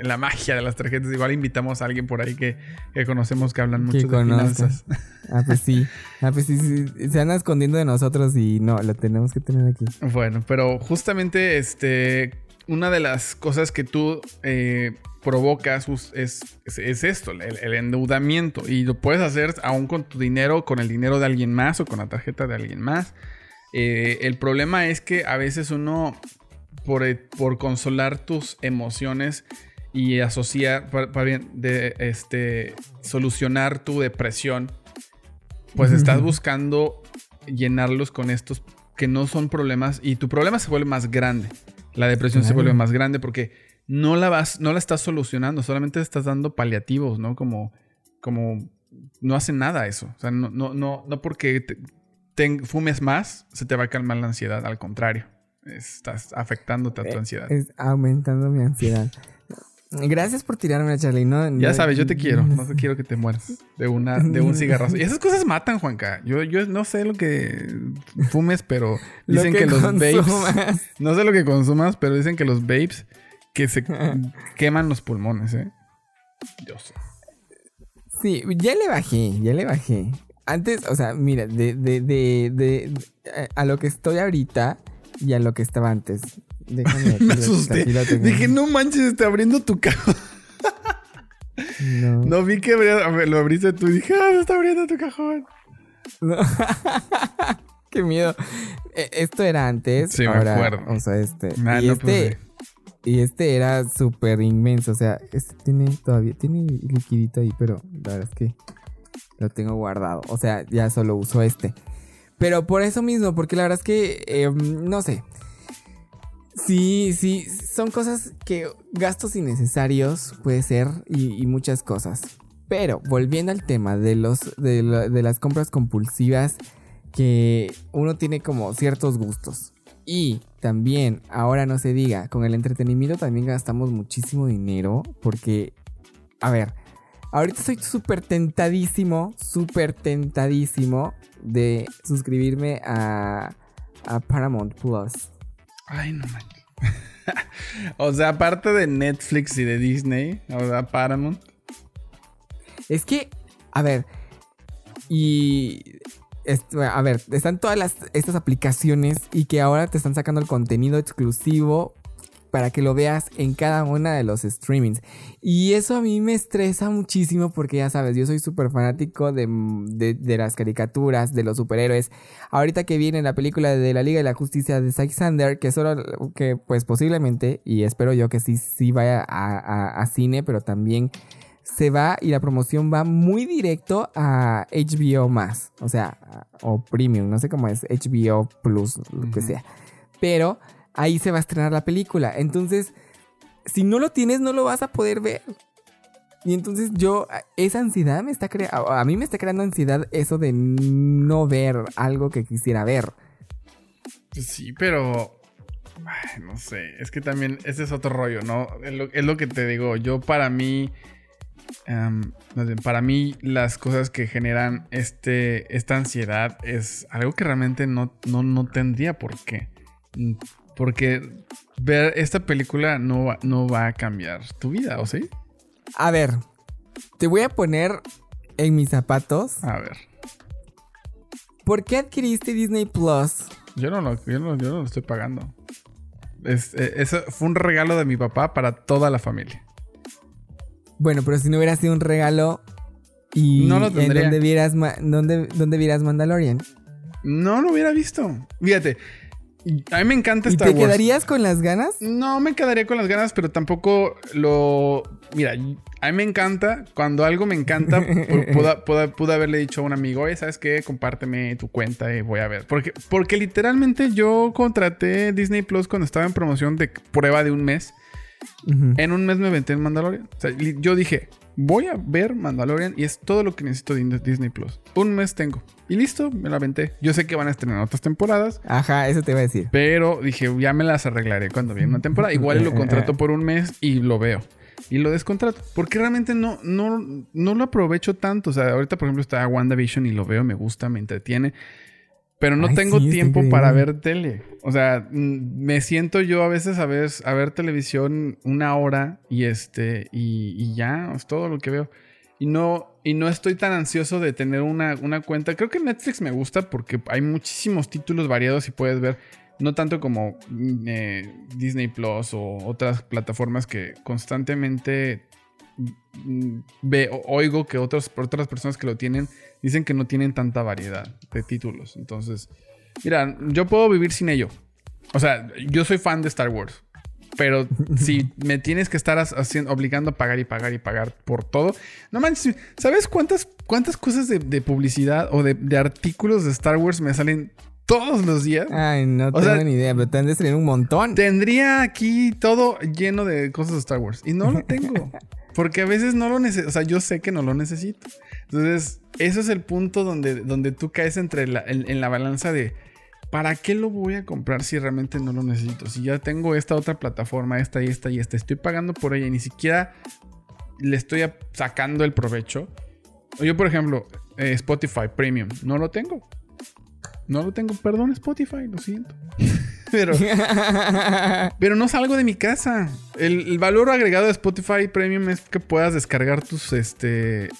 la magia de las tarjetas. Igual invitamos a alguien por ahí que, que conocemos que hablan mucho Que de conozca. finanzas. Ah, pues sí. Ah, pues sí, sí. Se andan escondiendo de nosotros y no, lo tenemos que tener aquí. Bueno, pero justamente este, una de las cosas que tú eh, provocas es, es, es esto, el, el endeudamiento. Y lo puedes hacer aún con tu dinero, con el dinero de alguien más o con la tarjeta de alguien más. Eh, el problema es que a veces uno, por, eh, por consolar tus emociones y asociar, para, para bien, de, este, solucionar tu depresión, pues estás buscando llenarlos con estos que no son problemas y tu problema se vuelve más grande. La depresión se vuelve más grande porque no la vas, no la estás solucionando, solamente estás dando paliativos, ¿no? Como, como no hace nada eso. O sea, no, no, no, no porque te- te fumes más se te va a calmar la ansiedad, al contrario. Estás afectándote a tu Eh, ansiedad. Es aumentando mi ansiedad. Gracias por tirarme Charlie. No, Ya sabes, yo te quiero. No te quiero que te mueras de, una, de un <laughs> cigarrazo. Y esas cosas matan, Juanca. Yo, yo no sé lo que fumes, pero <laughs> Lo dicen que, los vapes... consumas. <laughs> No sé lo que consumas, pero dicen que los vapes que se queman los pulmones, ¿eh? Yo sé. Sí, ya le bajé, ya le bajé. Antes, o sea, mira, de, de, de- de- a lo que estoy ahorita y a lo que estaba antes. Déjame <laughs> Me asusté. aquí lo tengo. Dije, no manches, está abriendo tu cajón. No. No vi que abría- lo abriste tú y dije, ah, se está abriendo tu cajón. No. <laughs> Qué miedo. Eh, Esto era antes. Sí, me ahora, acuerdo. O sea, este. Ah, y no, este. pues, Y este era súper inmenso. O sea, este tiene todavía. Tiene liquidito ahí, pero la verdad es que lo tengo guardado. O sea, ya solo uso este. Pero por eso mismo, porque la verdad es que. eh, no sé. Sí, sí, son cosas que gastos innecesarios puede ser y, muchas cosas. Pero volviendo al tema de los de, la- de las compras compulsivas que uno tiene como ciertos gustos. Y también, ahora no se diga, con el entretenimiento también gastamos muchísimo dinero porque, a ver, ahorita estoy súper tentadísimo, súper tentadísimo de suscribirme a Paramount Plus. Ay, no manches. <laughs> o sea, aparte de Netflix y de Disney, o sea, Paramount. Es que, a ver, y... a ver, están todas las, estas aplicaciones y que ahora te están sacando el contenido exclusivo para que lo veas en cada una de los streamings. Y eso a mí me estresa muchísimo porque ya sabes, yo soy súper fanático de, de- de las caricaturas, de los superhéroes. Ahorita que viene la película de la Liga de la Justicia de Zack Snyder, que solo, que pues posiblemente, y espero yo que sí, sí vaya a, a- a cine, pero también se va y la promoción va muy directo a HBO más, o sea, o Premium, no sé cómo es, HBO Plus, lo que sea. Pero ahí se va a estrenar la película. Entonces, si no lo tienes, no lo vas a poder ver. Y entonces yo, esa ansiedad me está creando, a mí me está creando ansiedad eso de no ver algo que quisiera ver. Pues sí, pero. ay, no sé. Es que también ese es otro rollo, ¿no? Es lo, que te digo. Yo, para mí. para mí, las cosas que generan este, esta ansiedad es algo que realmente no, no, no tendría por qué. Porque ver esta película no, va- no va a cambiar tu vida, ¿o sí? A ver, te voy a poner en mis zapatos. A ver. ¿Por qué adquiriste Disney Plus? Yo no lo, yo no, yo no lo estoy pagando. Es- eh, eso fue un regalo de mi papá para toda la familia. Bueno, pero si no hubiera sido un regalo y No lo en tendría. donde vieras, donde vieras Mandalorian. No lo hubiera visto. Fíjate, a mí me encanta ¿Y Star te Wars. quedarías con las ganas? No me quedaría con las ganas, pero tampoco lo. Mira, a mí me encanta. Cuando algo me encanta, <laughs> pu- pude, haberle dicho a un amigo, oye, ¿sabes qué? Compárteme tu cuenta y voy a ver. Porque, porque literalmente yo contraté Disney Plus cuando estaba en promoción de prueba de un mes. En un mes me aventé en Mandalorian. O sea, yo dije, voy a ver Mandalorian y es todo lo que necesito de Disney Plus. Un mes tengo. Y listo, me la aventé. Yo sé que van a estrenar otras temporadas. Ajá, eso te iba a decir. Pero dije, ya me las arreglaré cuando viene una temporada. Igual lo contrato por un mes y lo veo. Y lo descontrato. Porque realmente no, no, no lo aprovecho tanto. O sea, ahorita, por ejemplo, está WandaVision y lo veo, me gusta, me entretiene. Pero no Ay, tengo sí, tiempo para ver tele. O sea, mm, me siento yo a veces a ver, a ver televisión una hora y este, y, y ya, es todo lo que veo. Y no, y no estoy tan ansioso de tener una, una cuenta. Creo que Netflix me gusta porque hay muchísimos títulos variados y puedes ver. No tanto como mm, eh, Disney Plus o otras plataformas que constantemente mm, ve, o- oigo que otros, otras personas que lo tienen dicen que no tienen tanta variedad de títulos. Entonces, mira, yo puedo vivir sin ello. O sea, yo soy fan de Star Wars. Pero <laughs> si me tienes que estar haciendo, obligando a pagar y pagar y pagar por todo. No manches, ¿sabes cuántas, cuántas cosas de, de publicidad o de, de artículos de Star Wars me salen todos los días? Ay, no O tengo sea, ni idea, pero te han de salir un montón. Tendría aquí todo lleno de cosas de Star Wars. Y no lo <laughs> tengo. Porque a veces no lo necesito. O sea, yo sé que no lo necesito. Entonces, eso es el punto donde, donde tú caes entre la, en, en la balanza de. ¿Para qué lo voy a comprar si realmente no lo necesito? Si ya tengo esta otra plataforma, esta y esta y esta, estoy pagando por ella y ni siquiera le estoy sacando el provecho. Yo, por ejemplo, eh, Spotify Premium, no lo tengo. No lo tengo, perdón Spotify, lo siento. <laughs> Pero, <laughs> pero no salgo de mi casa. El, el valor agregado de Spotify Premium es que puedas descargar tus, este,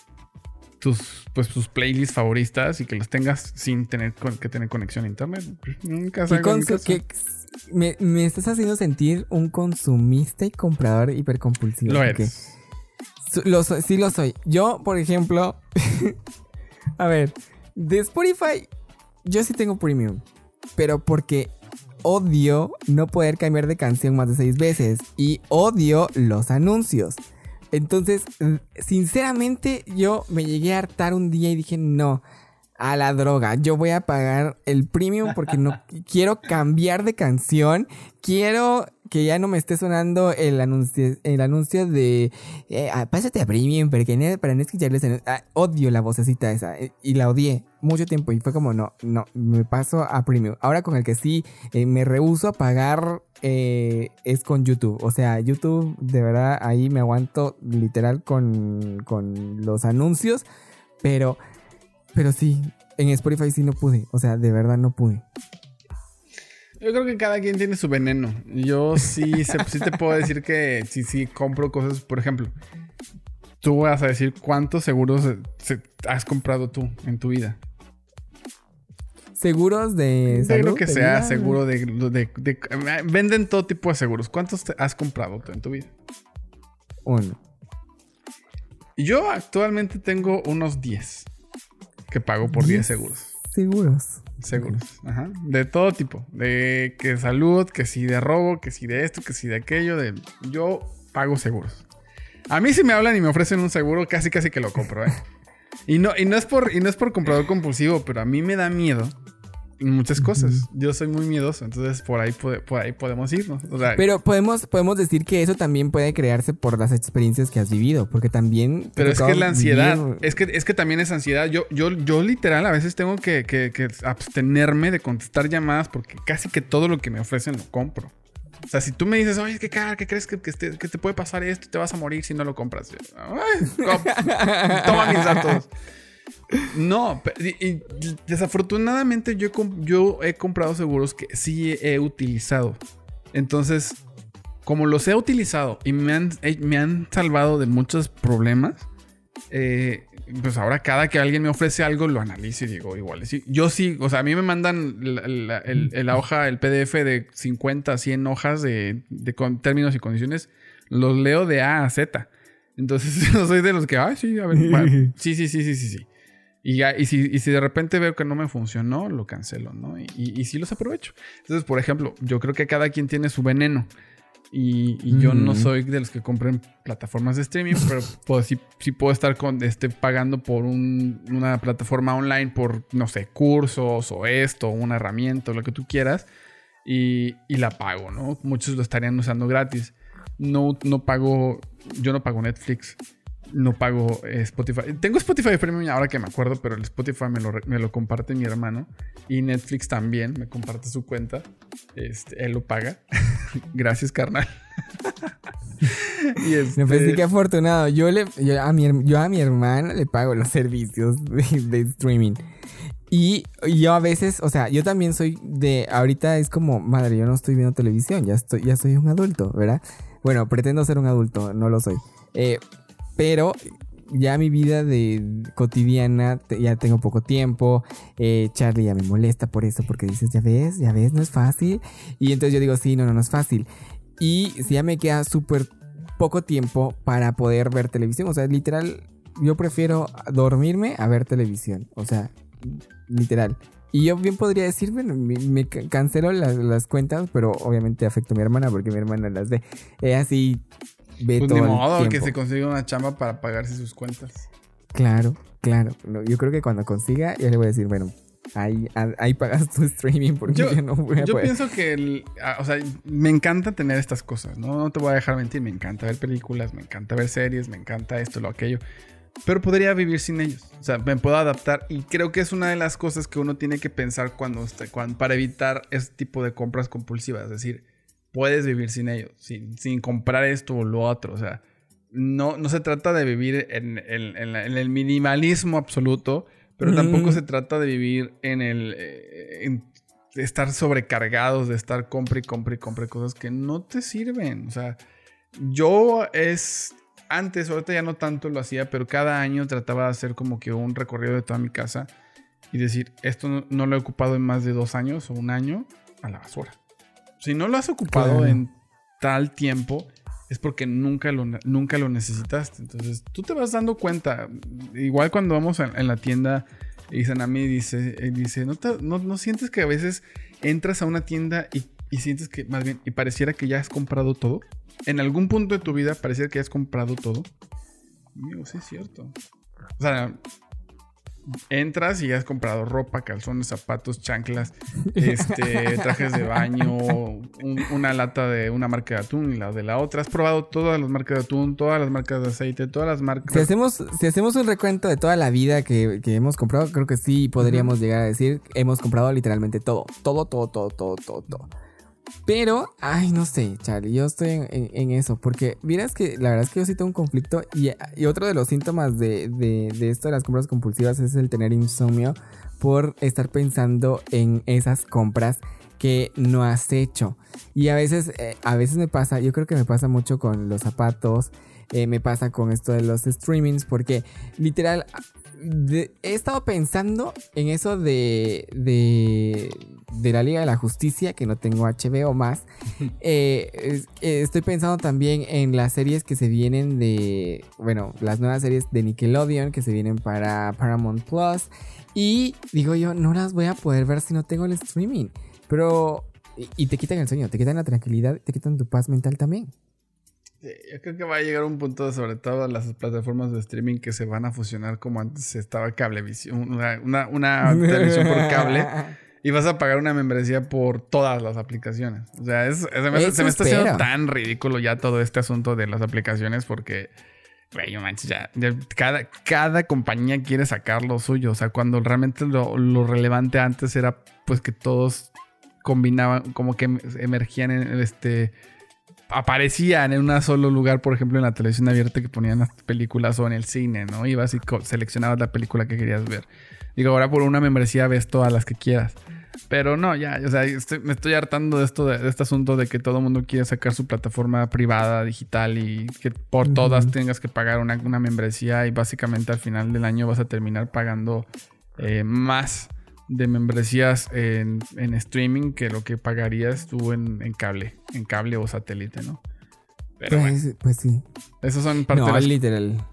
tus, pues, tus playlists favoritas y que los tengas sin tener con- que tener conexión a internet. Nunca ¿Qué salgo de mi consu- casa. qué- me, me estás haciendo sentir un consumista y comprador hipercompulsivo. Lo eres. su- lo soy- sí lo soy. Yo, por ejemplo, <laughs> a ver, de Spotify, yo sí tengo premium, pero porque odio no poder cambiar de canción más de seis veces y odio los anuncios. Entonces, sinceramente, yo me llegué a hartar un día y dije, no, a la droga, yo voy a pagar el premium porque no <laughs> quiero cambiar de canción, quiero que ya no me esté sonando el anuncio, el anuncio de eh, ah, pásate a premium porque no- para no escucharles ah, odio la vocecita esa eh, y la odié mucho tiempo y fue como no, no, me paso a premium. Ahora con el que sí eh, me rehuso a pagar es con YouTube. O sea, YouTube de verdad ahí me aguanto literal con, con los anuncios, pero, pero sí, en Spotify sí no pude. O sea, de verdad no pude. Yo creo que cada quien tiene su veneno. Yo sí, <laughs> se- sí te puedo decir que sí, sí compro cosas. Por ejemplo, tú vas a decir cuántos seguros se- has comprado tú en tu vida. ¿Seguros de salud? creo que de sea vida? seguro de, de- de- Venden todo tipo de seguros. ¿Cuántos te has comprado tú en tu vida? Uno. Yo actualmente tengo unos 10 que pago por 10 seguros. Seguros. Seguros, ajá. De todo tipo. De que salud, que si de robo, que si de esto, que si de aquello. De... Yo pago seguros. A mí si me hablan y me ofrecen un seguro, casi casi que lo compro, ¿eh? Y no, y no es por, y no es por comprador compulsivo, pero a mí me da miedo muchas cosas. Yo soy muy miedoso, entonces por ahí, por ahí podemos irnos. O sea, Pero podemos, podemos decir que eso también puede crearse por las experiencias que has vivido, porque también... Pero es que la ansiedad. vivir- Es que, es que también es ansiedad. Yo, yo, yo literal a veces tengo que, que- que abstenerme de contestar llamadas porque casi que todo lo que me ofrecen lo compro. O sea, si tú me dices, oye, ¿qué, cara, ¿qué crees que, que te, que te puede pasar esto? Te vas a morir si no lo compras. Yo, "Ay, com- <laughs> Toma mis datos. No, y, y desafortunadamente yo, he com- yo he comprado seguros que sí he utilizado. Entonces, como los he utilizado y me han, eh, me han salvado de muchos problemas, eh, pues ahora cada que alguien me ofrece algo lo analizo y digo, igual, sí. Yo sí, o sea, a mí me mandan la, la- el- la hoja, el PDF de 50 a 100 hojas de, de con- términos y condiciones, los leo de A a Z. Entonces, <laughs> yo soy de los que, ay, sí, a ver, va, <laughs> sí, sí, sí, sí, sí, sí. Y, ya, y, si, y si de repente veo que no me funcionó, lo cancelo, ¿no? Y, y, sí los aprovecho. Entonces, por ejemplo, yo creo que cada quien tiene su veneno. Y, yo no soy de los que compren plataformas de streaming, pero <laughs> puedo- sí, sí puedo estar con, este, pagando por un- una plataforma online por, no sé, cursos o esto, una herramienta o lo que tú quieras. Y, y la pago, ¿no? Muchos lo estarían usando gratis. No, no pago, yo no pago Netflix. No pago eh, Spotify. Tengo Spotify Premium ahora que me acuerdo, pero el Spotify me lo, me lo comparte mi hermano. Y Netflix también me comparte su cuenta. Este, él lo paga. <laughs> Gracias, carnal. <laughs> y este, Me parece que afortunado. Yo, le, yo, a mi, yo a mi hermana le pago los servicios de, de streaming. Y y yo a veces, o sea, yo también soy de. Ahorita es como, madre, yo no estoy viendo televisión, ya, estoy, ya soy un adulto, ¿verdad? Bueno, pretendo ser un adulto, no lo soy. Eh, pero ya mi vida de cotidiana, ya tengo poco tiempo. eh, Charlie ya me molesta por eso, porque dices, ya ves, ya ves, no es fácil. Y entonces yo digo, sí, no, no, no es fácil. Y si ya me queda súper poco tiempo para poder ver televisión. O sea, literal, yo prefiero dormirme a ver televisión. O sea, literal. Y yo bien podría decir, bueno, me, me ca- cancelo las, cuentas, pero obviamente afecto a mi hermana porque mi hermana las ve. Ella así ve pues todo ni el modo que se consiga una chamba para pagarse sus cuentas. Claro, claro. No, yo creo que cuando consiga, yo le voy a decir, bueno, ahí, ahí pagas tu streaming porque yo, <laughs> Yo- no voy a Yo poder. pienso que, el- o sea, me encanta tener estas cosas, ¿no? No te voy a dejar mentir, me encanta ver películas, me encanta ver series, me encanta esto, lo aquello. pero podría vivir sin ellos. O sea, me puedo adaptar y creo que es una de las cosas que uno tiene que pensar cuando, está- cuan- para evitar este tipo de compras compulsivas. Es decir, puedes vivir sin ellos, sin, sin comprar esto o lo otro. O sea, no, no se trata de vivir en, en- en la- en el minimalismo absoluto, pero tampoco se trata de vivir en el... eh, de estar sobrecargados, de estar compra y compra y compra cosas que no te sirven. O sea, yo es... Antes, ahorita ya no tanto lo hacía, pero cada año trataba de hacer como que un recorrido de toda mi casa y decir, esto no, no lo he ocupado en más de dos años o un año, a la basura. Si no lo has ocupado Claro. en tal tiempo, es porque nunca lo, nunca lo necesitaste. Entonces, tú te vas dando cuenta. Igual cuando vamos en, en la tienda y Sanami dice, eh, dice ¿no, te- no, no sientes que a veces entras a una tienda y, y sientes que, más bien, y pareciera que ya has comprado todo? En algún punto de tu vida pareciera que ya has comprado todo. Sí es cierto. O sea, entras y ya has comprado ropa, calzones, zapatos, chanclas, <laughs> este, trajes de baño, un- una lata de una marca de atún y la de la otra. Has probado todas las marcas de atún, todas las marcas de aceite, todas las marcas. Si hacemos, si hacemos un recuento de toda la vida que, que hemos comprado, creo que sí podríamos llegar a decir hemos comprado literalmente todo. Todo, todo, todo, todo, todo, todo. Pero, ay, no sé, Charlie, yo estoy en, eso, porque miras que la verdad es que yo sí tengo un conflicto y, y otro de los síntomas de, de- de esto de las compras compulsivas es el tener insomnio por estar pensando en esas compras que no has hecho. Y a veces, eh, a veces me pasa, yo creo que me pasa mucho con los zapatos, eh, me pasa con esto de los streamings, porque literal de- he estado pensando en eso de, de, de la Liga de la Justicia, que no tengo HBO más. <laughs> Eh, eh, estoy pensando también en las series que se vienen de, bueno, las nuevas series de Nickelodeon que se vienen para Paramount Plus. Y digo yo, no las voy a poder ver si no tengo el streaming. Pero, y, y te quitan el sueño, te quitan la tranquilidad, te quitan tu paz mental también. Sí, Yo creo que va a llegar un punto, sobre todo las plataformas de streaming, que se van a fusionar como antes estaba Cablevisión, una, una, una <laughs> televisión por cable, y vas a pagar una membresía por todas las aplicaciones. O sea, es- se me, Eso se me está haciendo tan ridículo ya todo este asunto de las aplicaciones porque, güey, manches, ya, ya cada, cada compañía quiere sacar lo suyo. O sea, cuando realmente lo, lo relevante antes era pues que todos combinaban, como que emergían en este aparecían en un solo lugar, por ejemplo, en la televisión abierta que ponían las películas o en el cine, ¿no? Ibas y seleccionabas la película que querías ver. Digo, ahora por una membresía ves todas las que quieras. Pero no, ya, o sea, estoy- me estoy hartando de esto, de, de este asunto de que todo el mundo quiere sacar su plataforma privada, digital y que por todas tengas que pagar una, una membresía y básicamente al final del año vas a terminar pagando eh, más de membresías en, en streaming que lo que pagarías tú en, en cable, en cable o satélite, ¿no? Pero bueno, Pues, pues sí. esas son parte No, de las literal.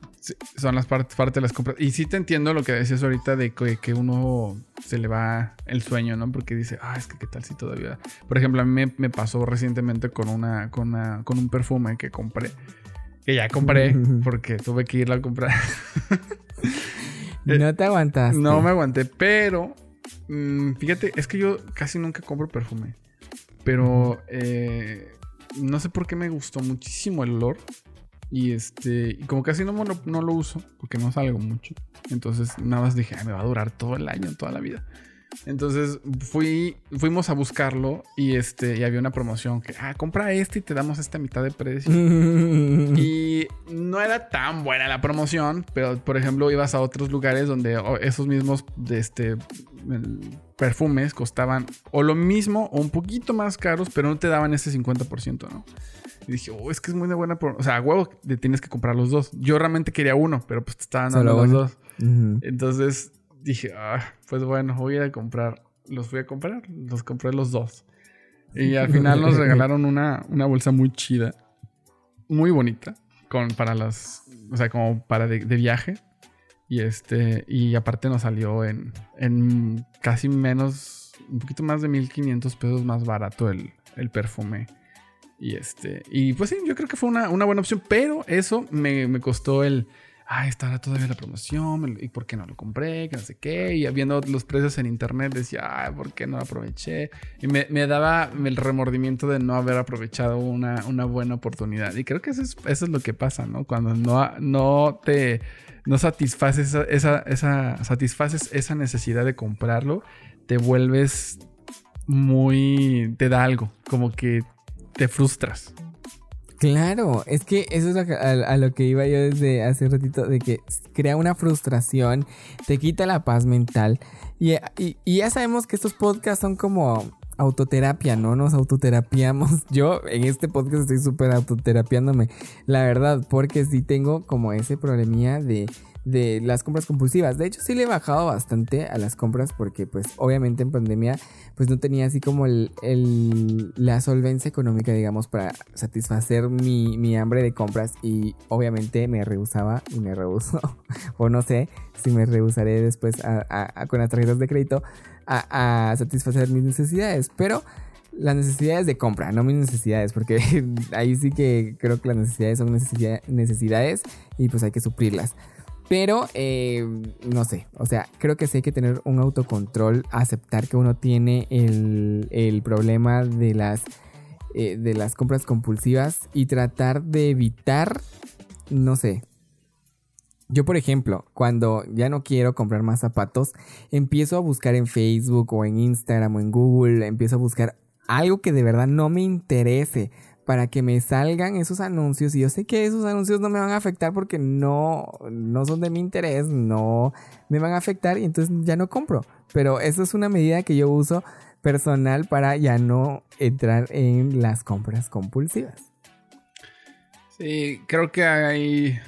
Son las partes parte de las compras. Y sí te entiendo lo que decías ahorita de que, que uno se le va el sueño, ¿no? Porque dice, ah, es que qué tal si todavía. Por ejemplo, a mí me, me pasó recientemente con una, con una, con un perfume que compré. Que ya compré <laughs> porque tuve que irla a comprar. No te <laughs> aguantaste. Eh, No me aguanté, pero mm, fíjate, es que yo casi nunca compro perfume. Pero eh, no sé por qué me gustó muchísimo el olor. Y este, y como casi no, lo- no lo uso, porque no salgo mucho. Entonces nada más dije, "Ay, me va a durar todo el año, toda la vida. Entonces fui, fuimos a buscarlo y este, y había una promoción que, ah, compra este y te damos esta mitad de precio. <laughs> Y no era tan buena la promoción, pero por ejemplo ibas a otros lugares donde oh, esos mismos de este, perfumes costaban o lo mismo o un poquito más caros, pero no te daban ese 50%, ¿no? Y dije, oh, es que es muy de buena promoción. O sea, a huevo, te tienes que comprar los dos. Yo realmente quería uno, pero pues te estaban dando los dos. Entonces dije, ah, pues bueno, voy a comprar. Los fui a comprar, los compré los dos. Y al final nos <laughs> regalaron una, una bolsa muy chida, muy bonita, con, para las, o sea, como para de, de viaje. Y este, y aparte nos salió en, en casi menos, un poquito más de 1500 pesos más barato el, el perfume. Y este, y pues sí, yo creo que fue una, una buena opción, pero eso me, me costó el, ay, estará todavía la promoción, y por qué no lo compré, que no sé qué, y viendo los precios en internet decía, ay, ¿por qué no lo aproveché? Y me, daba el remordimiento de no haber aprovechado una, una buena oportunidad. Y creo que eso es, eso es lo que pasa, ¿no? Cuando no, no te no satisfaces esa, esa, satisfaces esa necesidad de comprarlo, te vuelves muy, te da algo, como que te frustras. Claro, es que eso es a, lo que iba yo desde hace ratito, de que crea una frustración, te quita la paz mental. Y, ya sabemos que estos podcasts son como autoterapia, ¿no? Nos autoterapiamos. <laughs> Yo en este podcast estoy súper autoterapiándome, la verdad, porque sí tengo como ese problemía de de las compras compulsivas. De hecho, sí le he bajado bastante a las compras porque pues obviamente en pandemia pues no tenía así como el, la solvencia económica, digamos, para satisfacer mi, hambre de compras y obviamente me rehusaba y me rehuso. <laughs> o no sé si me rehusaré después con las tarjetas de crédito a, satisfacer mis necesidades. Pero las necesidades de compra, no mis necesidades, porque <laughs> ahí sí que creo que las necesidades son necesidades y pues hay que suplirlas. Pero, eh, no sé, o sea, creo que sí hay que tener un autocontrol, aceptar que uno tiene el, problema de las, eh, de las compras compulsivas y tratar de evitar, no sé. Yo, por ejemplo, cuando ya no quiero comprar más zapatos, empiezo a buscar en Facebook o en Instagram o en Google, empiezo a buscar algo que de verdad no me interese para que me salgan esos anuncios. Y yo sé que esos anuncios no me van a afectar porque no, no son de mi interés, no me van a afectar y entonces ya no compro. Pero eso es una medida que yo uso personal para ya no entrar en las compras compulsivas. Sí, creo que hay,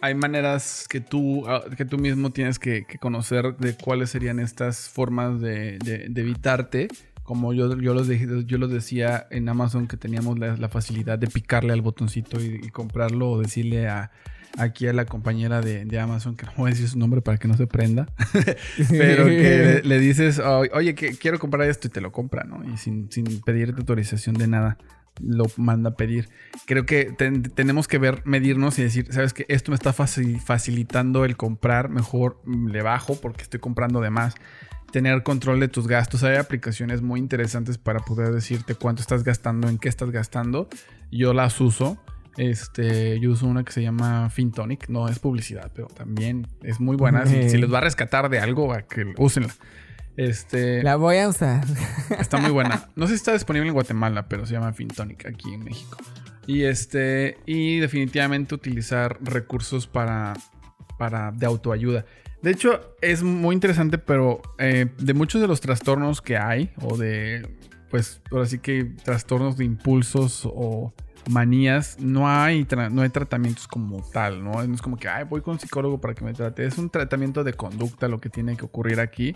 hay maneras que tú, ah, que tú mismo tienes que, conocer de cuáles serían estas formas de, de evitarte como yo, yo, los, yo los decía en Amazon que teníamos la, facilidad de picarle al botoncito y, comprarlo o decirle a, aquí a la compañera de, Amazon, que no voy a decir su nombre para que no se prenda, <laughs> pero que le, dices, oye, que quiero comprar esto y te lo compra, ¿no? Y sin, sin pedirte autorización de nada lo manda a pedir. Creo que tenemos que ver, medirnos y decir, sabes que esto me está facilitando el comprar, mejor le bajo porque estoy comprando de más tener control de tus gastos. Hay aplicaciones muy interesantes para poder decirte cuánto estás gastando, en qué estás gastando. Yo las uso. Este, yo uso una que se llama FinTonic. No es publicidad, pero también es muy buena. Si, les va a rescatar de algo, a que úsenla. Este, la voy a usar. Está muy buena. <laughs> No sé si está disponible en Guatemala, pero se llama FinTonic aquí en México. Y este, y definitivamente utilizar recursos para, para de autoayuda. De hecho, es muy interesante, pero eh, de muchos de los trastornos que hay, o de, pues, ahora sí que trastornos de impulsos o manías, no hay, no hay tratamientos como tal, ¿no? No es como que, ay, voy con un psicólogo para que me trate. Es un tratamiento de conducta lo que tiene que ocurrir aquí.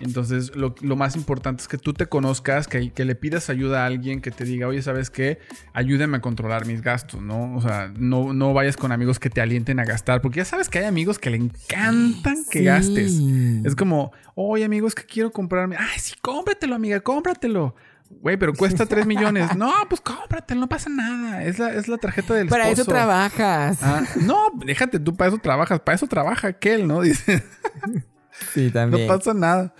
Entonces, lo, más importante es que tú te conozcas, que, que, le pidas ayuda a alguien que te diga, oye, ¿sabes qué? Ayúdame a controlar mis gastos, ¿no? O sea, no, no vayas con amigos que te alienten a gastar, porque ya sabes que hay amigos que le encantan que gastes. Es como, oye, amigos, que quiero comprarme. Ay, sí, cómpratelo, amiga, cómpratelo. Güey, pero cuesta 3 millones. No, pues cómpratelo, no pasa nada. Es la, es la tarjeta del Para eso trabajas. Ah, no, déjate, tú para eso trabajas. Para eso trabaja aquel, ¿no? <laughs> Dice. Sí, también. No pasa nada.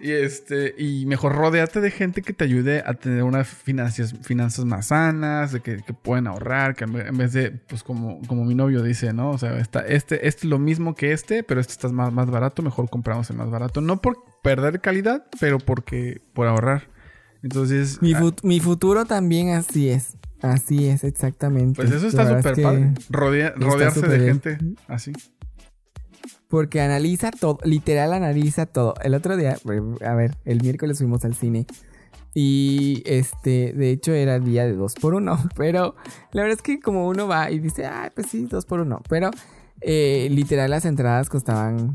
Y este, y mejor rodeate de gente que te ayude a tener unas finanzas, finanzas más sanas, de que, pueden ahorrar, que en vez de, pues como, como mi novio dice, ¿no? O sea, está, este, este es lo mismo que este, pero este está más, más barato, mejor compramos el más barato. No por perder calidad, pero porque, por ahorrar. Entonces. Mi, ah, futuro también así es. Así es, exactamente. Pues eso está súper padre. rodearse de gente así. Porque analiza todo, literal analiza todo. El otro día, a ver, el miércoles fuimos al cine. Y este, de hecho era día de 2 por 1 <laughs> Pero la verdad es que como uno va y dice, ay, pues sí, 2 por 1 Pero eh, literal las entradas costaban,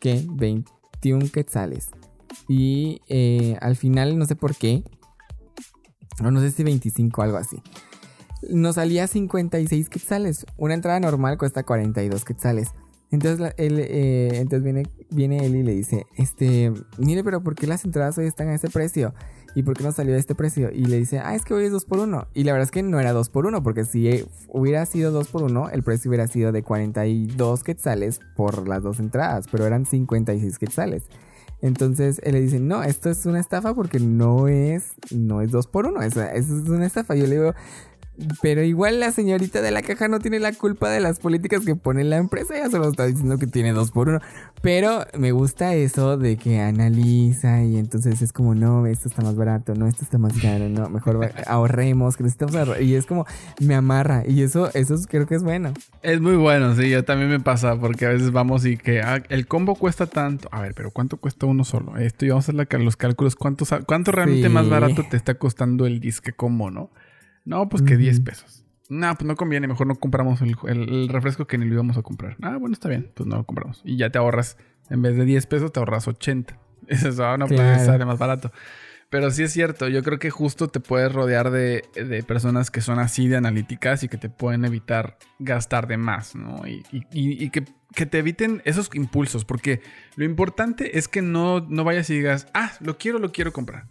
¿qué? 21 quetzales. Y eh, al final, no sé por qué, no sé si 25 algo así. Nos salía 56 quetzales. Una entrada normal cuesta 42 quetzales. Entonces, él, eh, entonces viene, viene él y le dice, este, mire, pero ¿por qué las entradas hoy están a este precio? ¿Y por qué no salió a este precio? Y le dice, ah, es que hoy es 2 por 1 Y la verdad es que no era 2 por 1 porque si eh, hubiera sido 2 por 1 el precio hubiera sido de 42 quetzales por las dos entradas, pero eran 56 quetzales. Entonces él le dice, no, esto es una estafa porque no es, no es 2 por 1 eso, eso es una estafa. Yo le digo, pero igual la señorita de la caja no tiene la culpa de las políticas que pone la empresa, ella solo está diciendo que tiene dos por uno. Pero me gusta eso de que analiza y entonces es como, no, esto está más barato, no, esto está más caro, no, mejor <laughs> ahorremos, que necesitamos ahorrar. Y es como, me amarra y eso, eso es- creo que es bueno. Es muy bueno, sí, yo también me pasa porque a veces vamos y que ah, el combo cuesta tanto. A ver, pero ¿cuánto cuesta uno solo? Esto y vamos a hacer la los cálculos. ¿Cuánto, cuánto realmente Sí. más barato te está costando el disque combo, no? No, pues que Ujú. 10 pesos. No, pues no conviene, mejor no compramos el, el- el refresco que ni lo íbamos a comprar. Ah, bueno, está bien, pues no lo compramos. Y ya te ahorras, en vez de 10 pesos, te ahorras 80. <laughs> Eso ah, no Claro. sale más barato. Pero sí es cierto, yo creo que justo te puedes rodear de, de personas que son así de analíticas y que te pueden evitar gastar de más, ¿no? Y, y- y- y que, que te eviten esos impulsos, porque lo importante es que no, no vayas y digas, ah, lo quiero, lo quiero comprar.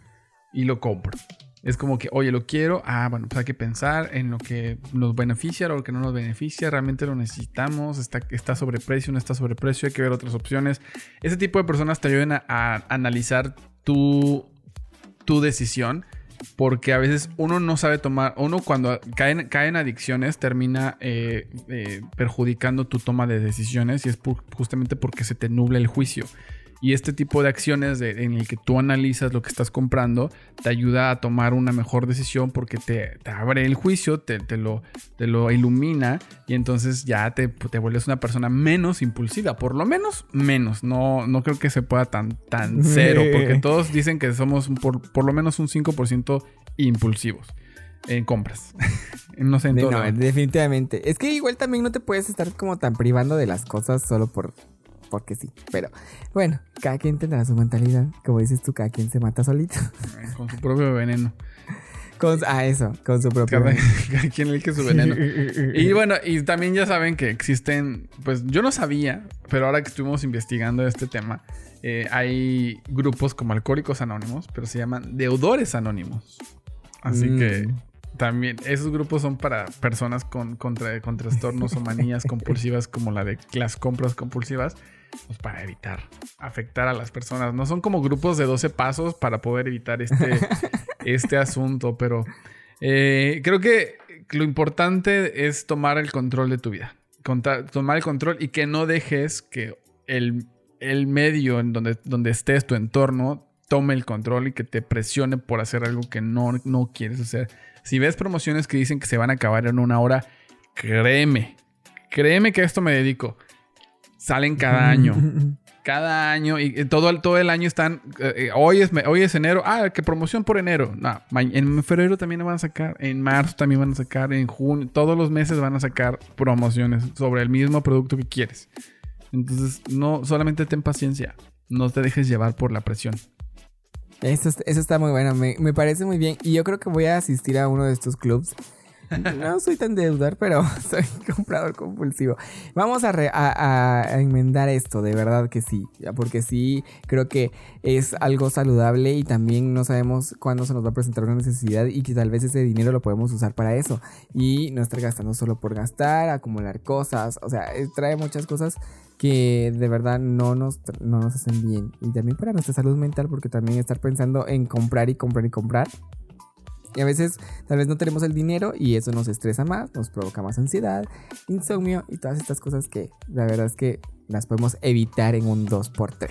Y lo compro. Es como que, oye, lo quiero, ah, bueno, pues hay que pensar en lo que nos beneficia o lo que no nos beneficia, realmente lo necesitamos, está, está sobreprecio, no está sobreprecio, hay que ver otras opciones. Ese tipo de personas te ayudan a, analizar tu, tu decisión, porque a veces uno no sabe tomar, uno cuando cae, en- cae en adicciones termina eh, eh, perjudicando tu toma de decisiones y es justamente porque se te nubla el juicio. Y este tipo de acciones de- en el que tú analizas lo que estás comprando te ayuda a tomar una mejor decisión porque te, te abre el juicio, te, te lo, te lo ilumina y entonces ya te, te vuelves una persona menos impulsiva. Por lo menos menos. No, no creo que se pueda tan, tan <laughs> cero porque todos dicen que somos por, por lo menos un 5% impulsivos en compras. <laughs> no sé en todo. no, definitivamente. Es que igual también no te puedes estar como tan privando de las cosas solo por porque sí. Pero bueno, cada quien tendrá su mentalidad. Como dices tú, cada quien se mata solito. Con su propio veneno. Con, ah, eso, con su propio. Cada, <laughs> cada quien elige su veneno. <laughs> Y bueno, y también ya saben que existen, pues yo no sabía, pero ahora que estuvimos investigando este tema, eh, hay grupos como Alcohólicos Anónimos, pero se llaman Deudores Anónimos. Así Mm. que también esos grupos son para personas con, con, con trastornos o manías <laughs> compulsivas como la de las compras compulsivas, pues para evitar afectar a las personas. No son como grupos de 12 pasos para poder evitar este, <laughs> este asunto, pero eh, creo que lo importante es tomar el control de tu vida. Conta- tomar el control y que no dejes que el, el medio en donde, donde estés, tu entorno, tome el control y que te presione por hacer algo que no, no quieres hacer. Si ves promociones que dicen que se van a acabar en una hora, créeme, créeme que a esto me dedico. Salen cada año. <laughs> Cada año y eh, todo el, todo el año están. eh, eh, hoy, es, hoy es enero. Ah, que promoción por enero. No, en febrero también van a sacar. En marzo también van a sacar. En junio. Todos los meses van a sacar promociones sobre el mismo producto que quieres. Entonces, no solamente ten paciencia. No te dejes llevar por la presión. Eso, es- eso está muy bueno, me, me parece muy bien. Y yo creo que voy a asistir a uno de estos clubs. No soy tan deudor, pero <laughs> soy comprador compulsivo. Vamos a, re- a- a- enmendar esto, de verdad que sí. Porque sí, creo que es algo saludable y también no sabemos cuándo se nos va a presentar una necesidad y que tal vez ese dinero lo podemos usar para eso. Y no estar gastando solo por gastar, acumular cosas. O sea, eh, trae muchas cosas que de verdad no nos, no nos hacen bien. Y también para nuestra salud mental, porque también estar pensando en comprar y comprar y comprar. Y a veces tal vez no tenemos el dinero y eso nos estresa más, nos provoca más ansiedad, insomnio y todas estas cosas que la verdad es que las podemos evitar en un 2x3.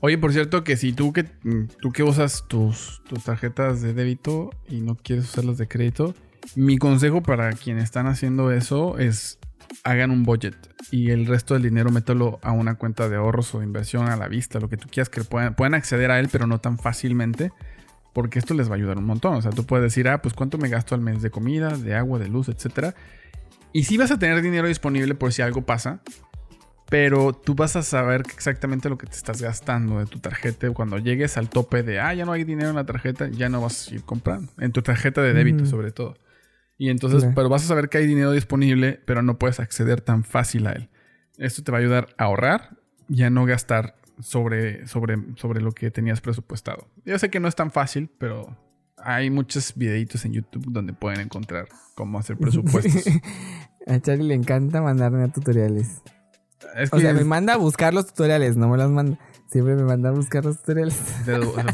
Oye, por cierto, que si tú que, mm, tú que usas tus, tus tarjetas de débito y no quieres usarlas de crédito, mi consejo para quienes están haciendo eso es hagan un budget y el resto del dinero mételo a una cuenta de ahorros o de inversión a la vista, lo que tú quieras que puedan, puedan acceder a él, pero no tan fácilmente, porque esto les va a ayudar un montón. O sea, tú puedes decir, ah, pues cuánto me gasto al mes de comida, de agua, de luz, etcétera. Y sí vas a tener dinero disponible por si algo pasa, pero tú vas a saber exactamente lo que te estás gastando de tu tarjeta. Cuando llegues al tope de, ah, ya no hay dinero en la tarjeta, ya no vas a ir comprando. En tu tarjeta de débito, sobre todo. Y entonces, pero vas a saber que hay dinero disponible, pero no puedes acceder tan fácil a él. Esto te va a ayudar a ahorrar y a no gastar sobre, sobre, sobre lo que tenías presupuestado. Yo sé que no es tan fácil, pero hay muchos videitos en YouTube donde pueden encontrar cómo hacer presupuestos. <laughs> a Charlie le encanta mandarme a tutoriales. Es O sea, me manda a buscar los tutoriales, no me los manda. Siempre me manda a buscar los tutoriales.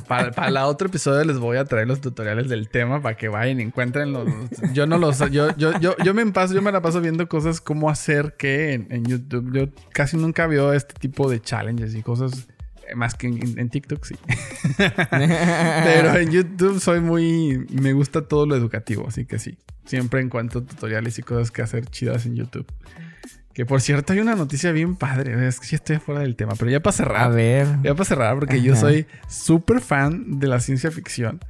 para, para la otro episodio les voy a traer los tutoriales del tema para que vayan y encuentren los. Yo no los. Yo, yo, yo, yo me paso, yo me la paso viendo cosas cómo hacer que en, en YouTube. Yo casi nunca veo este tipo de challenges y cosas. eh, Más que en, en TikTok, sí. <laughs> Pero en YouTube soy muy. Me gusta todo lo educativo, así que sí. Siempre encuentro tutoriales y cosas que hacer chidas en YouTube. Que por cierto, hay una noticia bien padre. Es que ya estoy fuera del tema, pero ya para cerrar. A ver. Ya para cerrar, porque yo soy súper fan de la ciencia ficción.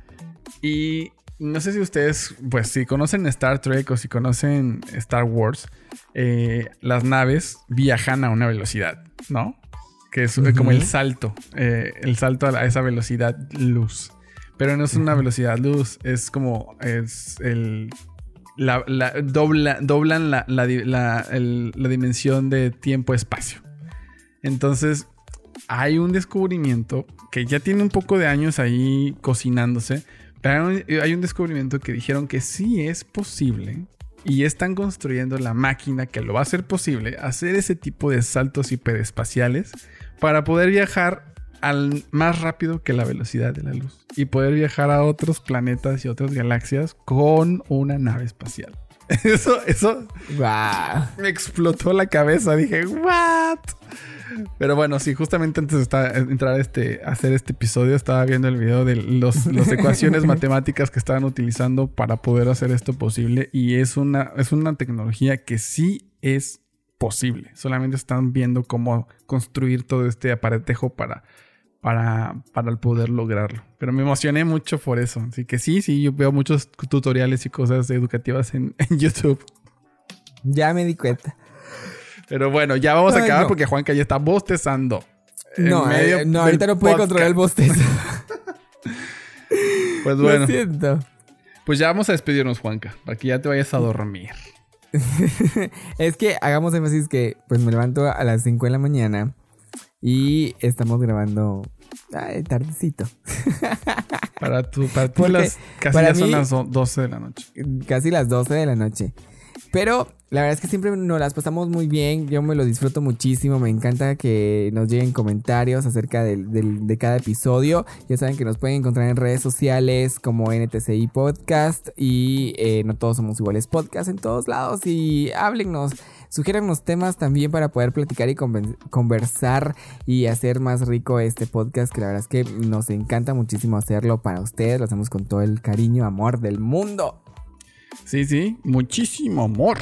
Y no sé si ustedes, pues si conocen Star Trek o si conocen Star Wars, eh, las naves viajan a una velocidad, ¿no? Que es eh, como el salto, eh, el salto a, la- a esa velocidad luz. Pero no es una velocidad luz, es como es el... La, la- dobla, doblan la, la dimensión de tiempo-espacio. Entonces, hay un descubrimiento que ya tiene un poco de años ahí cocinándose. Pero hay un descubrimiento que dijeron que sí es posible y están construyendo la máquina que lo va a hacer posible hacer ese tipo de saltos hiperespaciales para poder viajar al más rápido que la velocidad de la luz y poder viajar a otros planetas y otras galaxias con una nave espacial. <laughs> Eso, eso me explotó la cabeza. Dije, ¿what? Pero bueno, sí, justamente antes de estar- entrar a, este, hacer este episodio, estaba viendo el video de los, las <laughs> ecuaciones matemáticas que estaban utilizando para poder hacer esto posible. Y es una, es una tecnología que sí es posible. Solamente están viendo cómo construir todo este aparatejo para, para, para poder lograrlo. Pero me emocioné mucho por eso. Así que sí, sí, yo veo muchos tutoriales y cosas educativas en, <laughs> en YouTube. Ya me di cuenta. Pero bueno, ya vamos a acabar no. porque Juanca ya está bostezando. No, medio eh, no, ahorita no puede podcast. controlar el bostezo. <laughs> Pues Lo bueno, siento. pues ya vamos a despedirnos, Juanca, para que ya te vayas a dormir. <laughs> Es que hagamos énfasis que pues me levanto a las 5 de la mañana y estamos grabando ay, tardecito. <laughs> Para tu, para las, casi para ya son mí- las do- 12 de la noche. Casi las 12 de la noche. Pero la verdad es que siempre nos las pasamos muy bien. Yo me lo disfruto muchísimo. Me encanta que nos lleguen comentarios acerca del- del- de cada episodio. Ya saben que nos pueden encontrar en redes sociales como NTCI Podcast y eh, No Todos Somos Iguales Podcast en todos lados. Y háblennos, sugiérannos temas también para poder platicar y conversar y hacer más rico este podcast. Que la verdad es que nos encanta muchísimo hacerlo para ustedes. Lo hacemos con todo el cariño, amor del mundo. Sí, sí, muchísimo amor.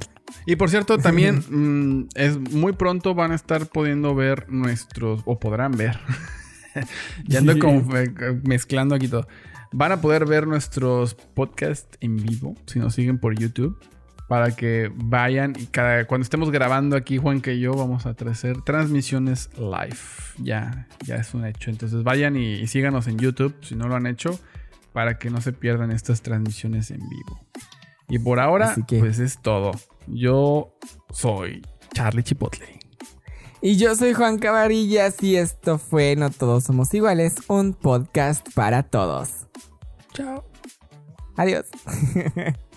Y por cierto, también <laughs> mm, es muy pronto van a estar pudiendo ver nuestros, o podrán ver. <laughs> ya ando Sí. como mezclando aquí todo. Van a poder ver nuestros podcasts en vivo si nos siguen por YouTube. Para que vayan y cada, cuando estemos grabando aquí, Juanca y yo vamos a hacer transmisiones live. Ya, ya es un hecho. Entonces vayan y, y síganos en YouTube si no lo han hecho. Para que no se pierdan estas transmisiones en vivo. Y por ahora, Así que- pues es todo. Yo soy Charlie Chipotle. Y yo soy Juan Cabarillas y esto fue No Todos Somos Iguales, un podcast para todos. Chao. Adiós. <laughs>